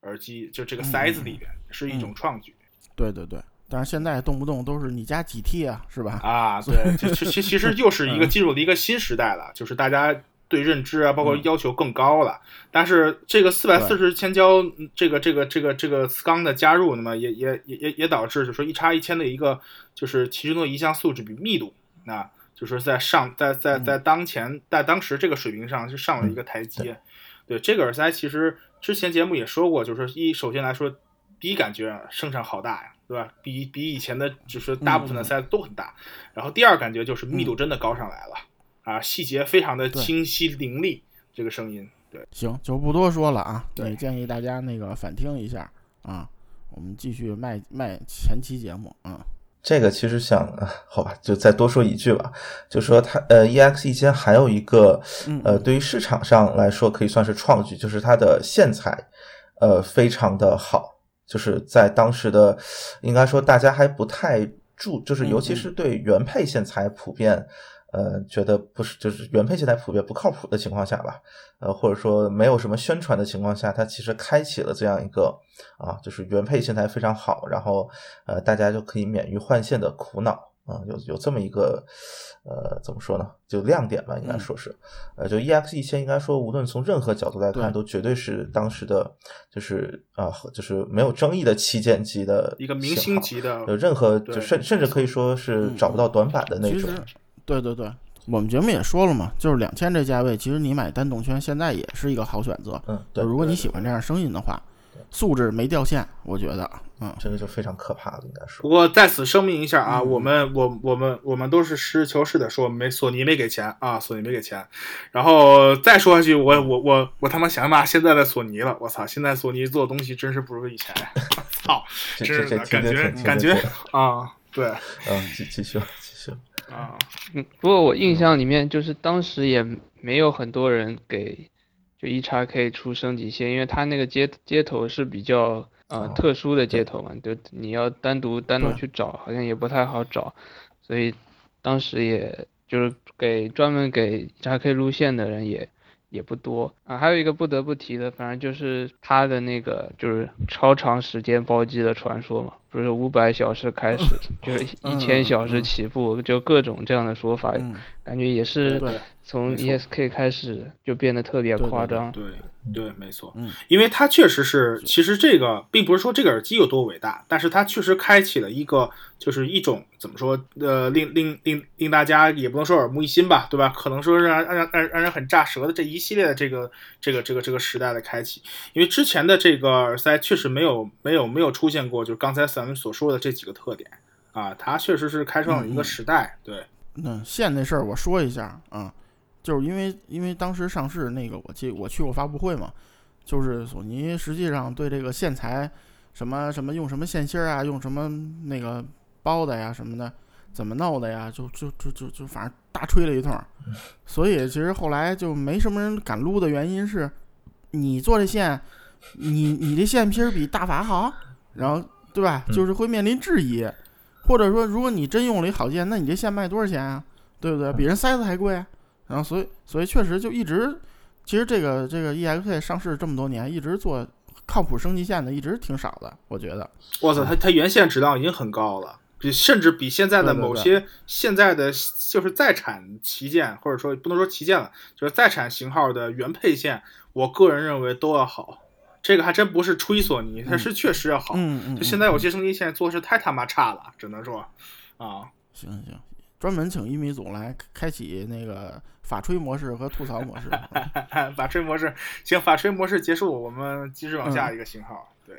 耳机就这个塞子里边，是一种创举。对对对，但是现在动不动都是你家几 T 啊，是吧？啊，(laughs) 对，其其其实又是一个进入了一个新时代了，就是大家对认知啊，包括要求更高了。但是这个四百四十千焦这个这个这个这个磁钢的加入，那么也也也也也导致，就是说一叉一千的一个就是其中的一项素质比密度，那就是在上在在在当前在当时这个水平上是上了一个台阶。对这个耳塞，其实之前节目也说过，就是一首先来说。第一感觉声场好大呀，对吧？比比以前的，就是大部分的塞子都很大。然后第二感觉就是密度真的高上来了啊，细节非常的清晰凌厉，这个声音。对，行，就不多说了啊。对，建议大家那个反听一下啊。我们继续卖卖前期节目啊。这个其实想，(laughs) 好吧，就再多说一句吧，就说它呃，EX 一千还有一个呃，对于市场上来说可以算是创举，就是它的线材呃非常的好。就是在当时的，应该说大家还不太注，就是尤其是对原配线材普遍，呃，觉得不是，就是原配线材普遍不靠谱的情况下吧，呃，或者说没有什么宣传的情况下，它其实开启了这样一个啊，就是原配线材非常好，然后呃，大家就可以免于换线的苦恼。啊，有有这么一个，呃，怎么说呢？就亮点吧，应该说是，呃，就 EX 一千，应该说无论从任何角度来看，都绝对是当时的，就是啊，就是没有争议的旗舰级的一个明星级的，有任何就甚甚至可以说是找不到短板的那种。对对对，我们节目也说了嘛，就是两千这价位，其实你买单动圈现在也是一个好选择。嗯，对，如果你喜欢这样声音的话。素质没掉线，我觉得，嗯，这个就非常可怕了，应该说。不过在此声明一下啊，我们我我们我们都是实事求是的说，没索尼没给钱啊，索尼没给钱。然后再说下去，我我我我他妈想骂现在的索尼了，我操，现在索尼做东西真是不如以前，(laughs) 操，真是的感觉感觉啊，对，嗯，继继续继续。啊，嗯，不过我印象里面就是当时也没有很多人给。就一叉 K 出升级线，因为它那个接接头是比较呃特殊的接头嘛，就你要单独单独去找，好像也不太好找，所以当时也就是给专门给一叉 K 路线的人也也不多啊。还有一个不得不提的，反正就是它的那个就是超长时间包机的传说嘛，不是五百小时开始，就是一千小时起步，就各种这样的说法，感觉也是。从 ESK 开始就变得特别夸张，对对，没错，嗯，因为它确实是，其实这个并不是说这个耳机有多伟大，但是它确实开启了一个，就是一种怎么说，呃，令令令令大家也不能说耳目一新吧，对吧？可能说是让让让让人很炸舌的这一系列的这个这个这个这个时代的开启，因为之前的这个耳塞确实没有没有没有出现过，就是刚才咱们所说的这几个特点。啊，它确实是开创了一个时代，对。那线那事儿我说一下啊。就是因为因为当时上市那个我记我去过发布会嘛，就是索尼实际上对这个线材什么什么用什么线芯儿啊，用什么那个包的呀什么的，怎么弄的呀，就就就就就反正大吹了一通。(laughs) 所以其实后来就没什么人敢撸的原因是，你做这线，你你这线芯比大法好，然后对吧？就是会面临质疑，或者说如果你真用了一好线，那你这线卖多少钱啊？对不对？比人塞子还贵。然后，所以，所以确实就一直，其实这个这个 EXK 上市这么多年，一直做靠谱升级线的，一直挺少的。我觉得，我操，它它原线质量已经很高了，比甚至比现在的某些现在的就是在产旗舰，或者说不能说旗舰了，就是在产型号的原配线，我个人认为都要好。这个还真不是吹索尼，它是确实要好。嗯嗯。就现在有些升级线做的是太他妈差了，只能说，啊，行行。专门请一米总来开启那个法吹模式和吐槽模式。(laughs) 法吹模式行法吹模式结束我们继续往下一个型号对。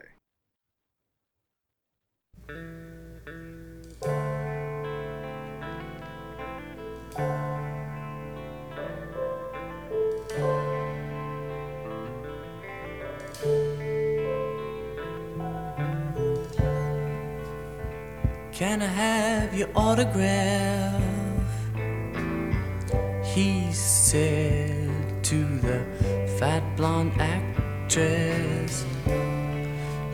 Can i have your autogram He said to the fat blonde actress.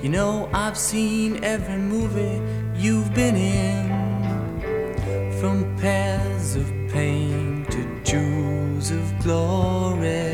You know, I've seen every movie you've been in, from Pairs of Pain to Jewels of Glory.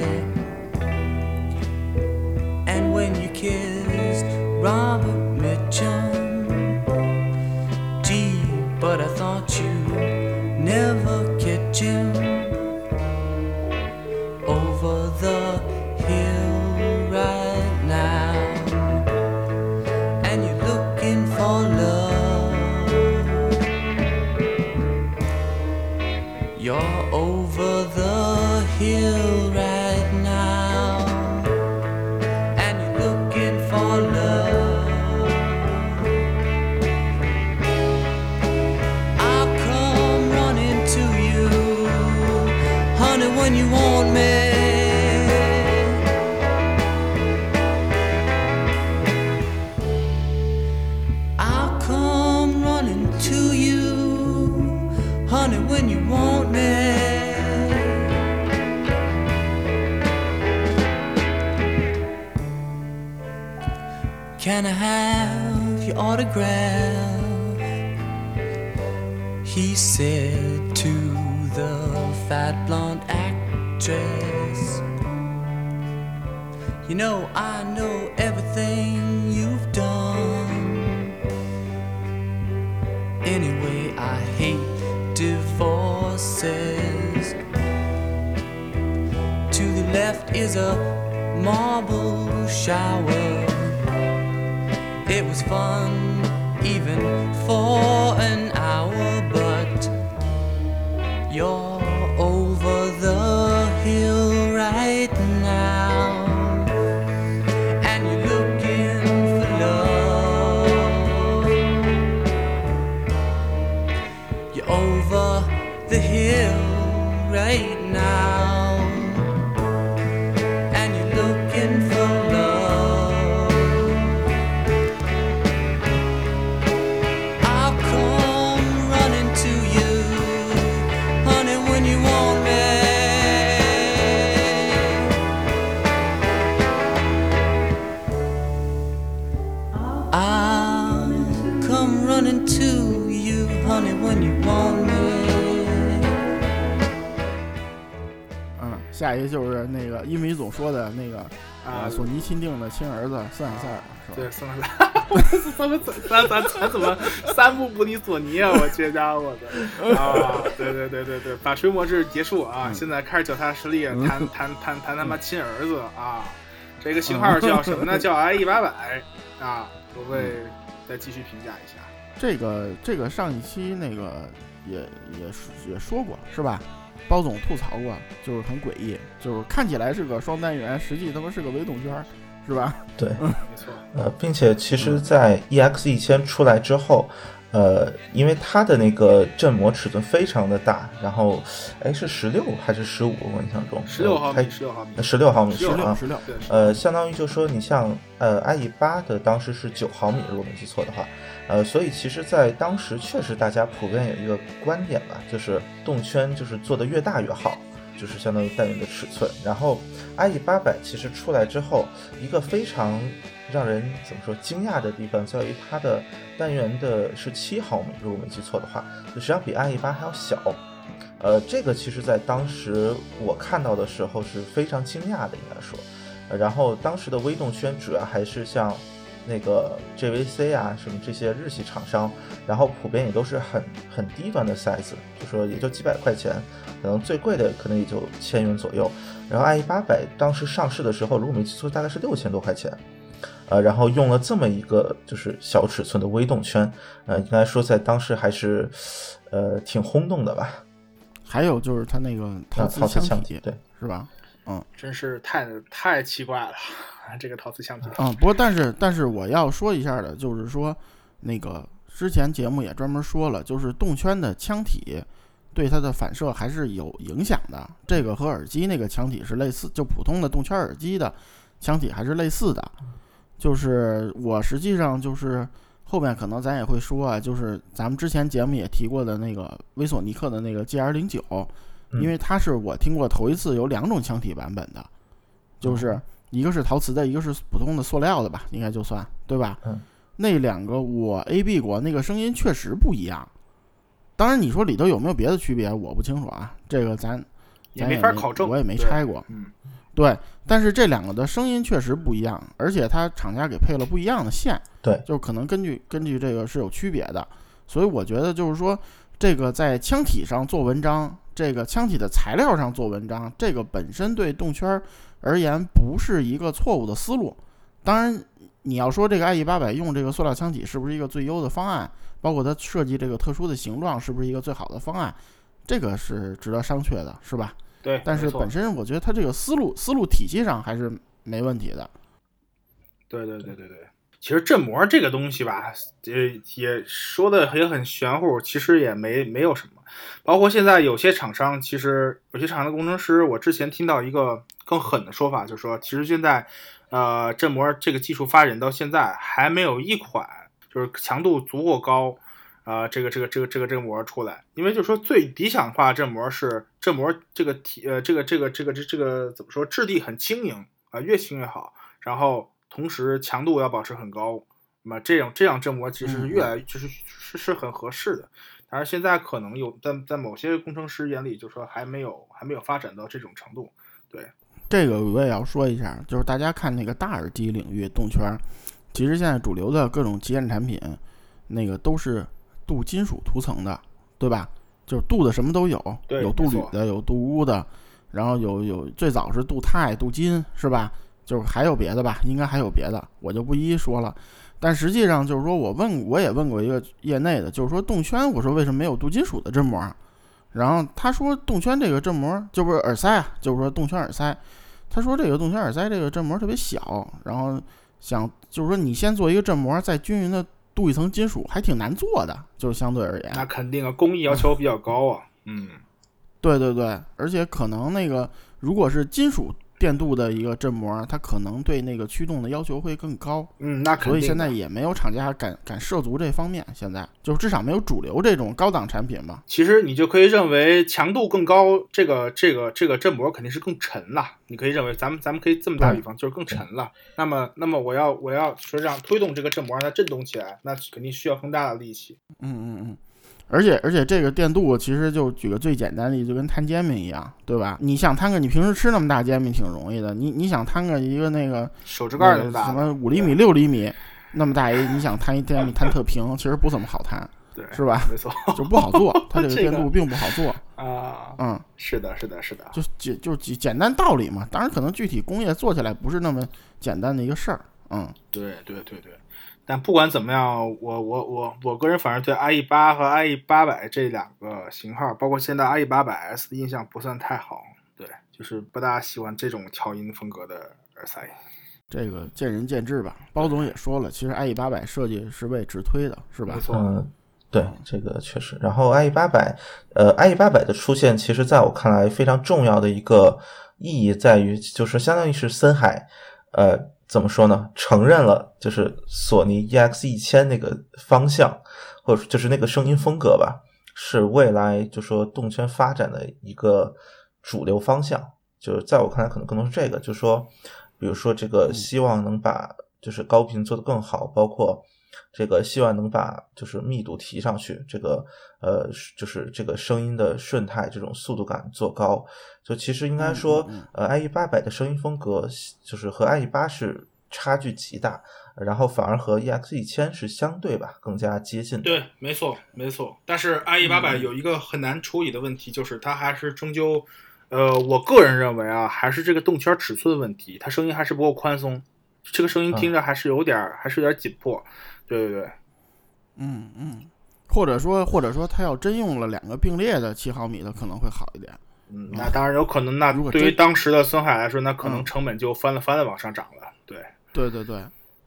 Autograph? He said to the fat blonde actress. You know, I know everything you've done. Anyway, I hate divorces. To the left is a marble shower. It was fun even for an hour, but you're 一就是那个一米总说的那个啊，啊，索尼钦定的亲儿子斯坦塞尔是吧？对，算了，(laughs) 我咱们咱咱咱怎么三步不离索尼啊？我这家伙的啊！对对对对对，把吹魔制结束啊！嗯现在开始脚踏实地谈谈谈谈他妈亲儿子啊！这个型号叫 (laughs) 什么呢？叫 i 一八百啊！各位再继续评价一下。这个这个上一期那个也也说也说过是吧？包总吐槽过，就是很诡异，就是看起来是个双单元，实际他妈是个微动圈儿，是吧？(laughs) 对，没错，呃，并且其实，在 EX 一千出来之后，呃，因为它的那个振膜尺寸非常的大，然后，哎，是十六还是十五？我印象中十六毫米，十六毫米，十六毫米是16啊，十六，对，呃，相当于就说你像呃 i e 八的当时是九毫米，如果没记错的话，呃，所以其实，在当时确实大家普遍有一个观点吧，就是动圈就是做的越大越好，就是相当于单元的尺寸。然后 i e 八百其实出来之后，一个非常让人怎么说惊讶的地方在于它的单元的是七毫米，如果没记错的话，就实际上比 i e 八还要小。呃，这个其实在当时我看到的时候是非常惊讶的，应该说。然后当时的微动圈主要还是像那个 JVC 啊什么这些日系厂商，然后普遍也都是很很低端的 size，就说也就几百块钱，可能最贵的可能也就千元左右。然后 IE 八百当时上市的时候，如果没记错，大概是六千多块钱。呃，然后用了这么一个就是小尺寸的微动圈，呃，应该说在当时还是，呃，挺轰动的吧。还有就是它那个陶啊，瓷陶瓷枪体，对，是吧？真是太太奇怪了，(laughs) 这个陶瓷枪体。嗯、不过但是但是我要说一下的，就是说那个之前节目也专门说了，就是动圈的腔体对它的反射还是有影响的。这个和耳机那个腔体是类似，就普通的动圈耳机的腔体还是类似的。就是我实际上就是后面可能咱也会说啊，就是咱们之前节目也提过的那个威索尼克的那个 GR 零九，嗯因为它是我听过头一次有两种腔体版本的，就是一个是陶瓷的，一个是普通的塑料的吧，应该就算对吧？嗯那两个我 A B 过，那个声音确实不一样。当然，你说里头有没有别的区别，我不清楚啊，这个咱也没法考证，我也没拆过。嗯，对，但是这两个的声音确实不一样，而且它厂家给配了不一样的线，对，就可能根据根据这个是有区别的，所以我觉得就是说，这个在腔体上做文章，这个腔体的材料上做文章，这个本身对动圈儿而言不是一个错误的思路。当然，你要说这个 IE 八百用这个塑料腔体是不是一个最优的方案，包括它设计这个特殊的形状是不是一个最好的方案，这个是值得商榷的，是吧？对，但是本身我觉得它这个思路思路体系上还是没问题的。对对对对对，其实振膜这个东西吧，呃，也说的也很玄乎，其实也没没有什么。包括现在有些厂商，其实有些厂商的工程师，我之前听到一个更狠的说法，就是说，其实现在，呃，振膜这个技术发展到现在，还没有一款就是强度足够高，啊、这个这个这个这个振膜出来。因为就是说，最理想化振膜是振膜这个体呃这个这个这个这这个怎么说，质地很轻盈啊、越轻越好。然后同时强度要保持很高，那么这样这样振膜其实是越来就是是是很合适的。但是现在可能有在在某些工程师眼里，就说还没有还没有发展到这种程度。对这个我也要说一下，就是大家看那个大耳机领域动圈儿，其实现在主流的各种旗舰产品，那个都是镀金属涂层的，对吧？就是镀的什么都有，有镀铝的，有镀钨的，然后有有最早是镀钛、镀金，是吧？就是还有别的吧，应该还有别的，我就不一一说了。但实际上就是说我问我也问过一个业内的，就是说动圈，我说为什么没有镀金属的振膜？然后他说动圈这个振膜就不是耳塞啊，就是说动圈耳塞，他说这个动圈耳塞这个振膜特别小，然后想就是说你先做一个振膜，再均匀的镀一层金属，还挺难做的，就是相对而言。那肯定啊，工艺要求比较高啊。嗯，对对对，而且可能那个如果是金属电镀的一个振膜，它可能对那个驱动的要求会更高，嗯，那。所以现在也没有厂家敢敢涉足这方面。现在就至少没有主流这种高档产品嘛。其实你就可以认为强度更高，这个这个这个振膜肯定是更沉了。你可以认为，咱们咱们可以这么打比方，就是更沉了。那么那么我要我要说让推动这个振膜让它震动起来，那肯定需要更大的力气。嗯嗯嗯，而且而且这个电镀其实就举个最简单的例子，就跟摊煎饼一样，对吧？你想摊个你平时吃那么大煎饼挺容易的，你你想摊个一个那个手指盖儿那么大的，么五厘米六厘米那么大一，你想摊一煎饼摊特平，其实不怎么好摊，对，是吧？没错就不好做，(laughs) 它这个这个电镀并不好做，啊，嗯，是的，是的，是的。就简就简简单道理嘛。当然可能具体工业做起来不是那么简单的一个事儿，嗯。对对对对，但不管怎么样，我我我我个人反而对 IE 八和 IE 八百这两个型号，包括现在 IE 八百 S 的印象不算太好。对，就是不大喜欢这种调音风格的耳塞。这个见仁见智吧。包总也说了，其实 IE 八百设计是为直推的，是吧没？错，嗯，对，这个确实。然后 IE 八百，呃，IE 八百的出现，其实在我看来非常重要的一个意义在于，就是相当于是森海，呃，怎么说呢？承认了就是索尼 EX 一千那个方向，或者就是那个声音风格吧，是未来就说动圈发展的一个主流方向。就是在我看来，可能更多是这个，就是说，比如说这个希望能把就是高频做得更好，包括这个希望能把就是密度提上去，这个呃就是这个声音的顺态这种速度感做高。就其实应该说，嗯嗯呃，IE 八百的声音风格就是和 IE 八是差距极大，然后反而和 EX 一千是相对吧更加接近。对，没错，没错。但是 IE 八百有一个很难处理的问题，就是它还是终究，呃，我个人认为啊，还是这个动圈尺寸的问题，它声音还是不够宽松，这个声音听着还是有点儿，还是有点紧迫。对对对，嗯嗯，或者说或者说他要真用了两个并列的七毫米的，可能会好一点。嗯，那当然有可能。那如果对于当时的森海来说，那可能嗯成本就翻了翻了往上涨了。对，对对对，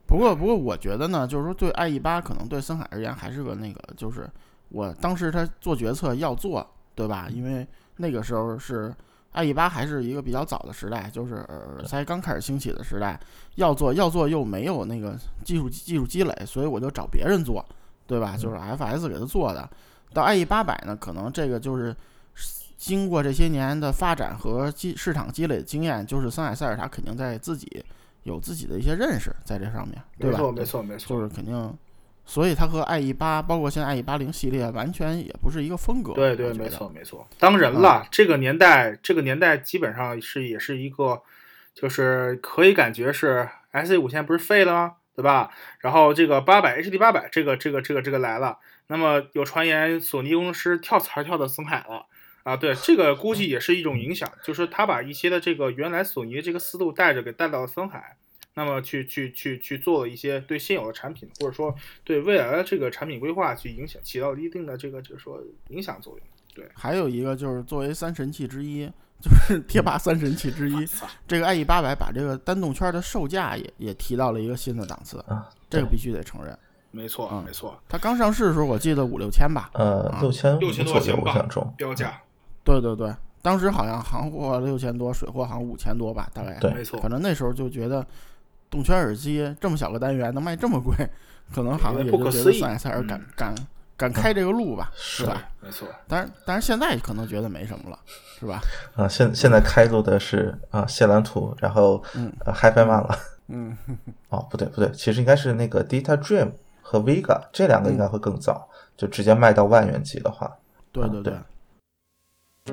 不过不过我觉得呢，就是说对 IE 八可能对森海而言还是个那个，就是我当时他做决策要做，对吧？因为那个时候是，IE 八还是一个比较早的时代，就是耳塞刚开始兴起的时代，要做要做又没有那个技术技术积累，所以我就找别人做，对吧？就是 FS 给他做的。到 IE 八百呢，可能这个就是经过这些年的发展和积市场积累的经验，就是森海塞尔他肯定在自己有自己的一些认识在这上面，对吧？没错，没错，没错，就是肯定，所以它和 IE 八，包括现在 IE 八零系列，完全也不是一个风格。对对，没错没错。当然了，这个年代，这个年代基本上是也是一个，就是可以感觉是 S 五现在不是废了吗？对吧？然后这个八百 HD 八百这个这个这个这个来了，那么有传言索尼工程师跳槽跳到森海了。啊，对，这个估计也是一种影响，就是他把一些的这个原来索尼这个思路带着给带到了森海，那么去去去去做了一些对现有的产品，或者说对未来的这个产品规划去影响，起到一定的这个就是说影响作用。对，还有一个就是作为三神器之一，就是贴吧三神器之一，这个 IE 八百把这个单动圈的售价也也提到了一个新的档次，啊，这个必须得承认。没错，嗯没错，它刚上市的时候，我记得五六千吧。呃，六千六千多钱吧我想中。标价，对对对，当时好像行货六千多，水货好像五千多吧，大概。对没错反，正那时候就觉得动圈耳机这么小个单元能卖这么贵，(laughs) 可能好像也不可思议。就觉得森海塞尔敢嗯。敢敢开这个路吧，是吧？没错，但是但是现在可能觉得没什么了，是吧？啊，现现在开路的是啊谢兰图，然后嗯。呃 HiFi 曼了。嗯，(laughs) 哦，不对不对，其实应该是那个 Data Dream 和 Vega 这两个应该会更早，就直接卖到万元级的话。对对啊对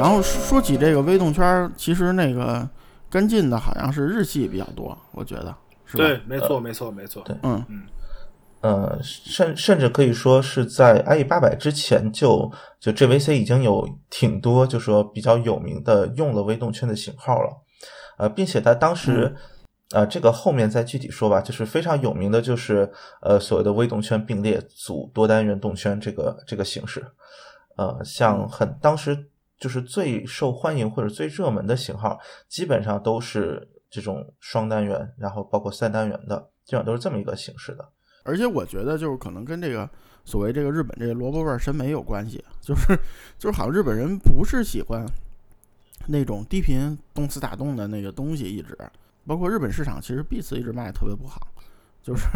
然后说起这个微动圈儿，其实那个跟进的好像是日系比较多，我觉得是吧？对，没错，没错，没错，对嗯，呃，甚甚至可以说是在 IE 八百之前就就 JVC 已经有挺多就说比较有名的用了微动圈的型号了，呃，并且它当时、呃这个后面再具体说吧，就是非常有名的就是呃所谓的微动圈并列组多单元动圈这个这个形式，呃，像很当时就是最受欢迎或者最热门的型号，基本上都是这种双单元，然后包括三单元的，基本上都是这么一个形式的。而且我觉得就是可能跟这个所谓这个日本这个萝卜味儿审美有关系，就是就是好像日本人不是喜欢那种低频动次打动的那个东西，一直包括日本市场其实 B 次一直卖的特别不好，就是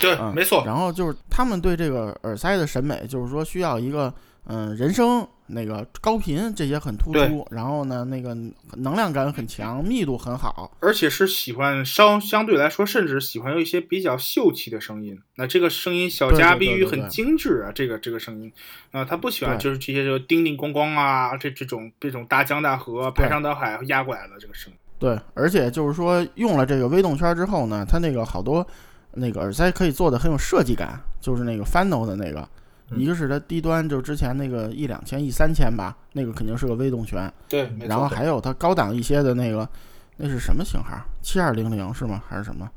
对，嗯，没错，然后就是他们对这个耳塞的审美，就是说需要一个嗯人声那个高频这些很突出，然后呢那个能量感很强，密度很好，而且是喜欢稍相对来说，甚至喜欢有一些比较秀气的声音。那这个声音小对家碧玉对对对对。很精致啊，这个这个声音。啊、他不喜欢就是这些就叮叮咣咣啊，这这种这种大江大河排山倒海压过来的这个声音。对，而且就是说用了这个微动圈之后呢，它那个好多那个耳塞可以做的很有设计感，就是那个 Final 的那个，嗯一个是它低端，就之前那个一两千、一三千吧，那个肯定是个微动圈，对，然后，还有它高档一些的那个，那是什么型号？七二零零是吗？还是什么？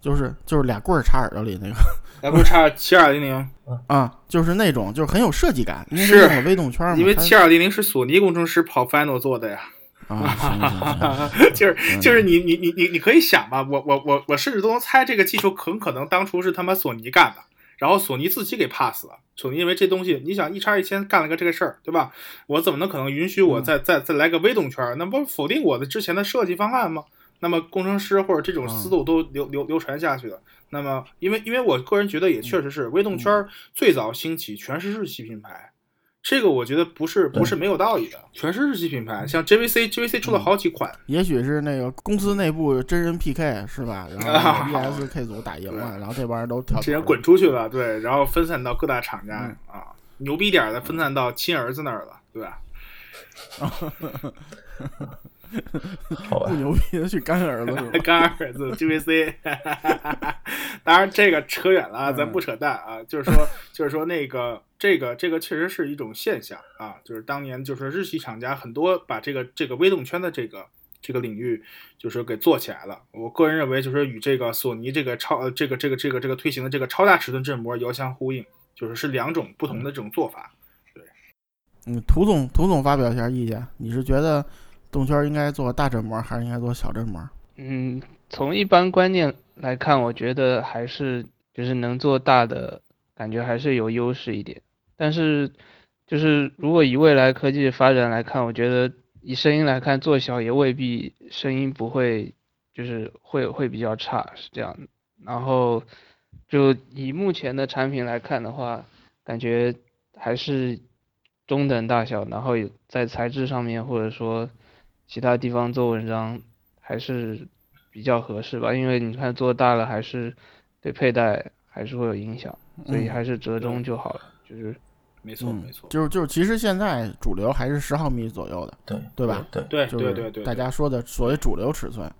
就是就是俩棍儿插耳朵里那个俩棍儿插七二零零，(laughs) 啊，就是那种就是很有设计感，因为是微动圈嘛，因为它七二零零是索尼工程师跑 Final 做的呀。啊，(laughs) 就是就是你你你你你可以想吧，我我我我甚至都能猜这个技术很可能当初是他妈索尼干的，然后索尼自己给 pass 了。索尼因为这东西，你想一叉一千干了个这个事儿，对吧？我怎么能可能允许我再再再来个微动圈？那不否定我的之前的设计方案吗？那么工程师或者这种思路都流流流传下去了。那么因为因为我个人觉得也确实是微动圈最早兴起全是日系品牌。这个我觉得不是不是没有道理的，全是日系品牌，像 JVC JVC 出了好几款，也许是那个公司内部真人 PK 是吧？然后 (laughs) ESK 组打赢了，然后这帮人都跳槽了这人滚出去了，对，然后分散到各大厂家、嗯啊，牛逼点儿的分散到亲儿子那儿了，对吧？(laughs) (laughs) 好吧不，牛逼的去干儿子是吧？(laughs) 干儿子 GVC，(laughs) 当然这个扯远了咱不扯淡啊，就是说，就是说那个这个这个确实是一种现象啊，就是当年就是日系厂家很多把这个这个微动圈的这个这个领域就是给做起来了。我个人认为，就是与这个索尼这个超呃这个这个这个这个推行的这个超大尺寸振膜遥相呼应，就是是两种不同的这种做法。对嗯，涂总，涂总发表一下意见，你是觉得动圈应该做大振膜还是应该做小振膜？嗯，从一般观念来看，我觉得还是就是能做大的感觉还是有优势一点。但是就是如果以未来科技发展来看，我觉得以声音来看，做小也未必声音不会就是会会比较差，是这样的。然后就以目前的产品来看的话，感觉还是中等大小，然后有在材质上面或者说其他地方做文章还是比较合适吧。因为你看做大了还是对佩戴还是会有影响，所以嗯还是折中就好了。就是没错嗯没错，就是就是，其实现在主流还是十毫米左右的，对对吧？对，对对对对，大家说的所谓主流尺寸。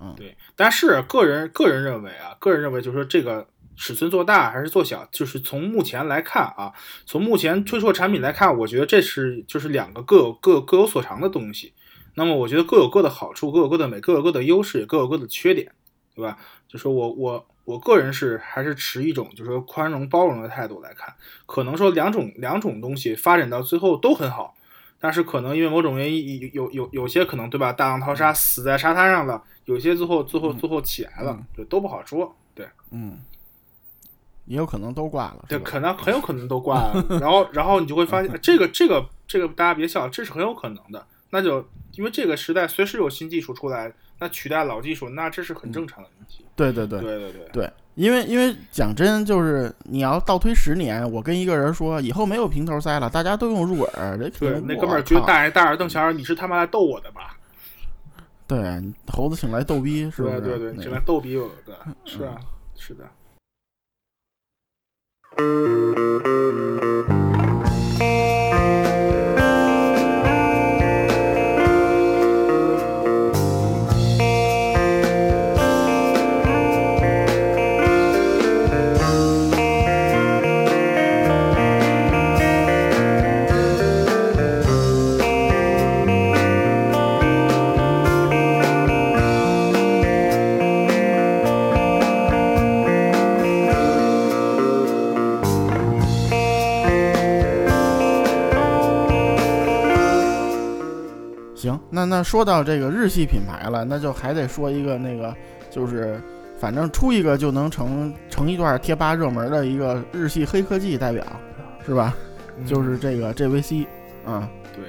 嗯对，但是个人个人认为啊，个人认为就是说这个尺寸做大还是做小，就是从目前来看啊，从目前推出的产品来看，我觉得这是就是两个各有各各有所长的东西。那么我觉得各有各的好处，各有各的美，各有各的优势，也各有各的缺点，对吧？就说我我我个人是还是持一种就是说宽容包容的态度来看，可能说两种两种东西发展到最后都很好，但是可能因为某种原因，有有有有些可能对吧？大浪淘沙死在沙滩上了，有些最后最后最后起来了，就，都不好说。对嗯，也有可能都挂了。对，可能很有可能都挂了。然后然后你就会发现，(laughs) 这个这个这个大家别笑，这是很有可能的。那就因为这个时代随时有新技术出来，那取代老技术，那这是很正常的问题。对对对对对对对，因为因为讲真，就是你要倒推十年，我跟一个人说以后没有平头塞了，大家都用入耳，这对那哥们儿觉得大眼大眼瞪小眼，你是他妈来逗我的吧？对猴子请来逗逼，是吧是？对对对，那这来逗逼我的，是啊，是的。那那说到这个日系品牌了，那就还得说一个那个，就是反正出一个就能成成一段贴吧热门的一个日系黑科技代表，是吧？嗯就是这个 JVC，嗯，对，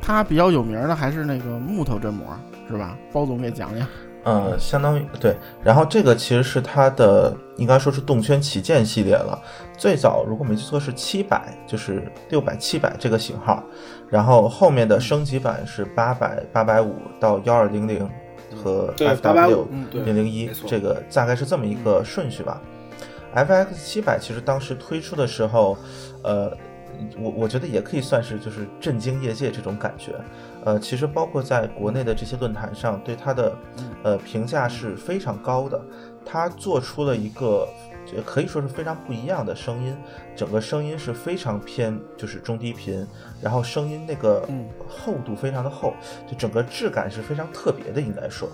它比较有名的还是那个木头振膜，是吧？包总给讲讲。呃，相当于对，然后这个其实是它的，应该说是动圈旗舰系列了。最早如果没记错是七百，就是六百、七百这个型号，然后后面的升级版是八百、八百五到幺二零零和 FW 零零一这个大概是这么一个顺序吧。FX 七百其实当时推出的时候，呃，我我觉得也可以算是就是震惊业界这种感觉。呃，其实包括在国内的这些论坛上，对它的呃评价是非常高的。它做出了一个呃可以说是非常不一样的声音，整个声音是非常偏就是中低频，然后声音那个嗯厚度非常的厚，就整个质感是非常特别的，应该说。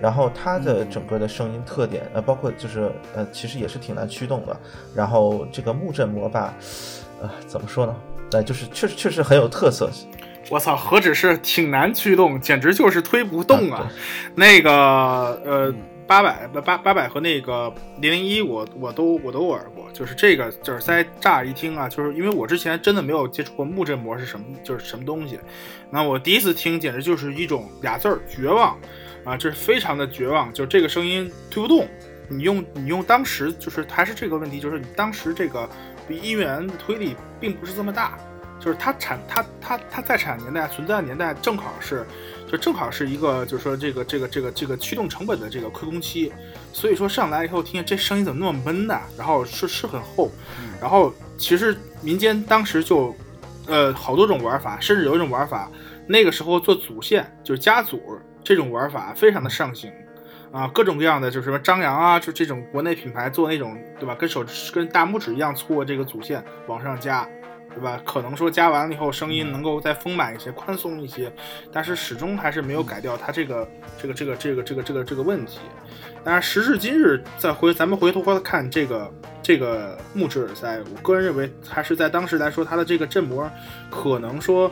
然后它的整个的声音特点，呃，包括就是呃，其实也是挺难驱动的。然后这个木振膜吧，呃，怎么说呢？呃，就是确实确实很有特色。我操，何止是挺难驱动，简直就是推不动啊！啊那个呃，八百八八百和那个零零一，我我都我都玩过。就是这个耳塞，乍一听啊，就是因为我之前真的没有接触过木振膜是什么，就是什么东西。那我第一次听，简直就是一种俩字儿绝望啊！这是非常的绝望，就这个声音推不动。你用你用当时就是还是这个问题，就是你当时这个音源的推力并不是这么大。就是它产它它它在产年代存在的年代正好是，就正好是一个就是说这个这个这个这个驱动成本的这个亏空期，所以说上来以后听见这声音怎么那么闷呢？然后是是很厚，然后其实民间当时就呃好多种玩法，甚至有一种玩法，那个时候做组线就是加组这种玩法非常的盛行。啊，各种各样的就是什么张扬啊，就这种国内品牌做那种对吧，跟手跟大拇指一样粗的这个组线往上加，对吧？可能说加完了以后声音能够再丰满一些、宽松一些，但是始终还是没有改掉它这个这个这个这个这个这个这个问题。但是时至今日，再回咱们回头看这个这个木质耳塞，我个人认为还是在当时来说，它的这个振膜可能说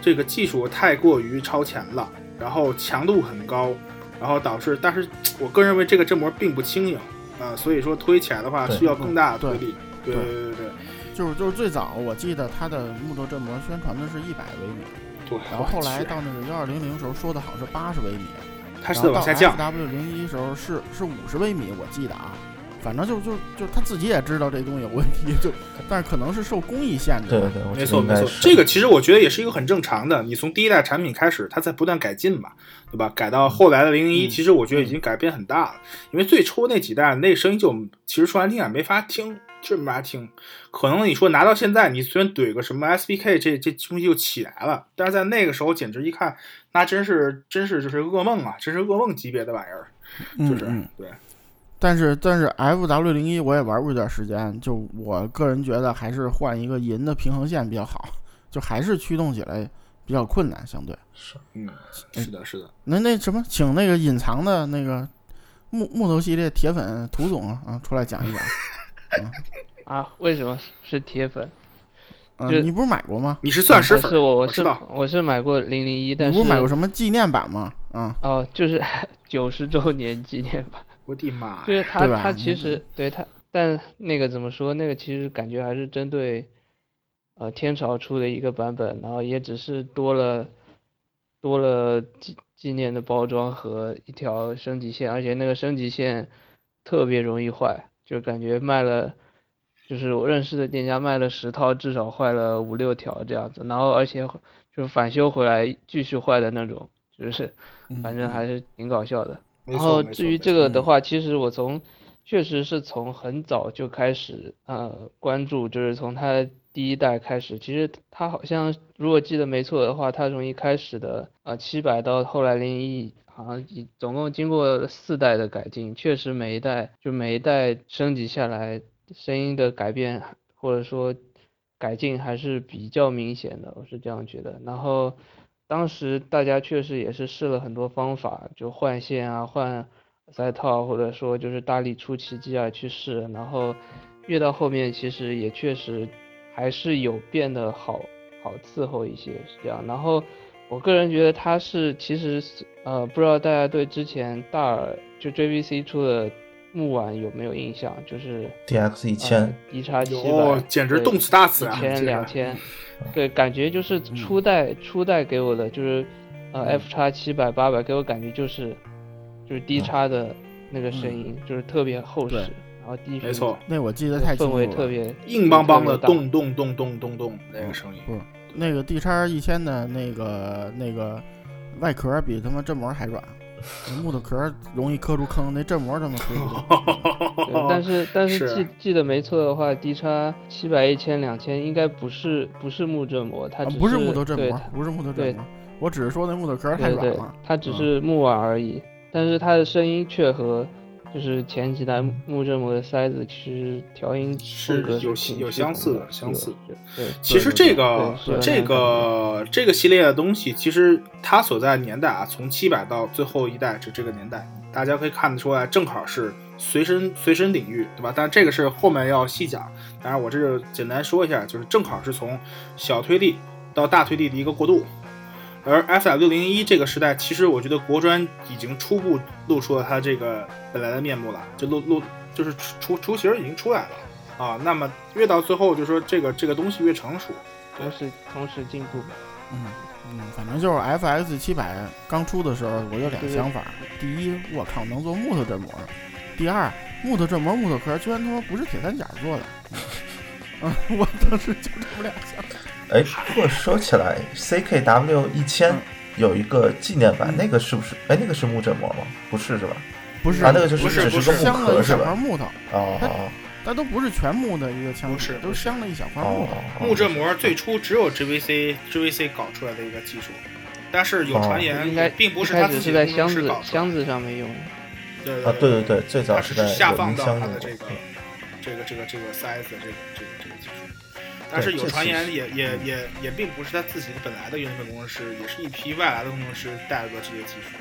这个技术太过于超前了，然后强度很高。然后导致，但是 (tsk) 我个人认为这个振膜并不轻盈啊、所以说推起来的话需要更大的推对力。对对对对对就是就是最早我记得它的木头振膜宣传的是一百微米，对。然后后来到那个幺二零零时候说的好是八十微米，它是往下降，W 零一时候是是五十微米，我记得啊，反正就就就他自己也知道这东西有问题，就但是可能是受工艺限制。对对没错没错，这个其实我觉得也是一个很正常的。你从第一代产品开始，它在不断改进嘛，对吧？改到后来的零零一，嗯其实我觉得已经改变很大了。因为最初那几代那声音就其实说难听点没法听，就是没法听。可能你说拿到现在，你随便怼个什么 SBK，这这东西就起来了。但是在那个时候，简直一看，那真是真是就是噩梦啊，真是噩梦级别的玩意儿，就是、对。但是但是 F W 零一我也玩过一段时间，就我个人觉得还是换一个银的平衡线比较好，就还是驱动起来比较困难，相对。是嗯，是的，是的。那那什么，请那个隐藏的那个木木头系列铁粉涂总啊啊出来讲一讲。(laughs) (laughs) 啊，为什么是铁粉？你不是买过吗？你是钻石粉儿，不是我，我是知道。我是买过零零一，但是你不是买过什么纪念版吗？啊、哦，就是 (laughs) 九十周年纪念版，我的妈呀！就是它对吧它其嗯实对它，但那个怎么说？那个其实感觉还是针对呃天朝出的一个版本，然后也只是多了多了纪纪念的包装和一条升级线，而且那个升级线特别容易坏，就感觉卖了。就是我认识的店家卖了十套，至少坏了五六条这样子，然后而且就是返修回来继续坏的那种，就是嗯反正还是挺搞笑的。然后至于这个的话，其实我从确实是从很早就开始呃关注，就是从它第一代开始。其实它好像如果记得没错的话，它从一开始的呃七百到后来零一，好像总共经过四代的改进，确实每一代就每一代升级下来，声音的改变或者说改进还是比较明显的，我是这样觉得。然后当时大家确实也是试了很多方法，就换线啊、换塞套，或者说就是大力出奇迹啊去试，然后越到后面其实也确实还是有变得好好伺候一些，是这样。然后我个人觉得它是其实是呃，不知道大家对之前大耳就 JVC 出的木碗有没有印象？就是。DX 一呃千，D 叉七哟百，对简直动次打次啊一千这个两千，对，感觉就是初代初代给我的就是，呃，F 叉七百八百给我感觉就是，就是 D 叉的那个声音，就是特别厚实，然后低没错，那我记得太清氛楚了。围特别硬邦邦的咚咚咚咚咚咚那个声音。那个 D 叉一千的那个那个外壳比他妈振膜还软，(laughs) 那木头壳容易磕出坑，那振膜这么磕不动。(laughs) 对，但是但是是记记得没错的话，D 叉七百、一千、两千应该不是不是木振膜，它不是木头振膜不是木头对振膜，我只是说那木头壳太对对软了。，它只嗯是木耳而已，但是它的声音却和就是前几代木振膜的塞子其实调音是风格有有相似的的相似对对，其实这个这个这个系列的东西，其实它所在年代啊，从七百到最后一代这这个年代，大家可以看得出来，正好是随身随身领域，对吧？但这个是后面要细讲，当然我这就简单说一下，就是正好是从小推力到大推力的一个过渡。而 F 六零一这个时代，其实我觉得国专已经初步露出了它这个本来的面目了，就露露就是雏雏形已经出来了啊。那么越到最后，就说这个这个东西越成熟，同时同时进步。嗯嗯，反正就是 FX 七百刚出的时候，我有俩想法。第一，我靠，能做木头振膜；第二，木头振膜、木头壳居然他妈不是铁三角做的。嗯，(laughs) 我当时就这么俩想法。哎，不过说起来，CKW 一千嗯有一个纪念版，嗯那个是不是？哎，那个是木振膜吗？不是是吧？不是，啊，那个就是不是不是只是个镶了一小木壳是吧？块木头，它哦哦它都不是全木的一个枪，不是都镶了一小块哦木木振膜最初只有 GVC GVC 搞出来的一个技术，但是有传言应该并不是他自己在箱子箱子上面用的。对啊，对对对，最早是是在下放到它的这个这个这个这个 size 这个这个这个。但是有传言也也也也并不是他自己的本来的原本工程师，也是一批外来的工程师带入了这些技术。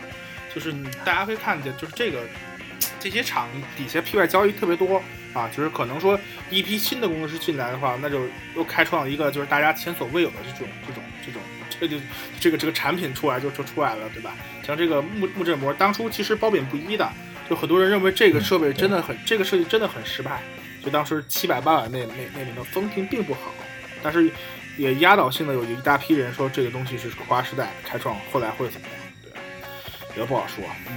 就是大家可以看见，就是这个这些厂底下 P 外交易特别多啊，就是可能说一批新的工程师进来的话，那就又开创了一个就是大家前所未有的这种这种这种这这就这个这个产品出来就就出来了，对吧？像这个木木振膜，当初其实褒贬不一的，就很多人认为这个设备真的很，这个设计真的很失败。就当时七百八百那那那里面风评并不好，但是也压倒性的有一大批人说这个东西是划时代开创，后来会怎么样，对，也不好说，嗯。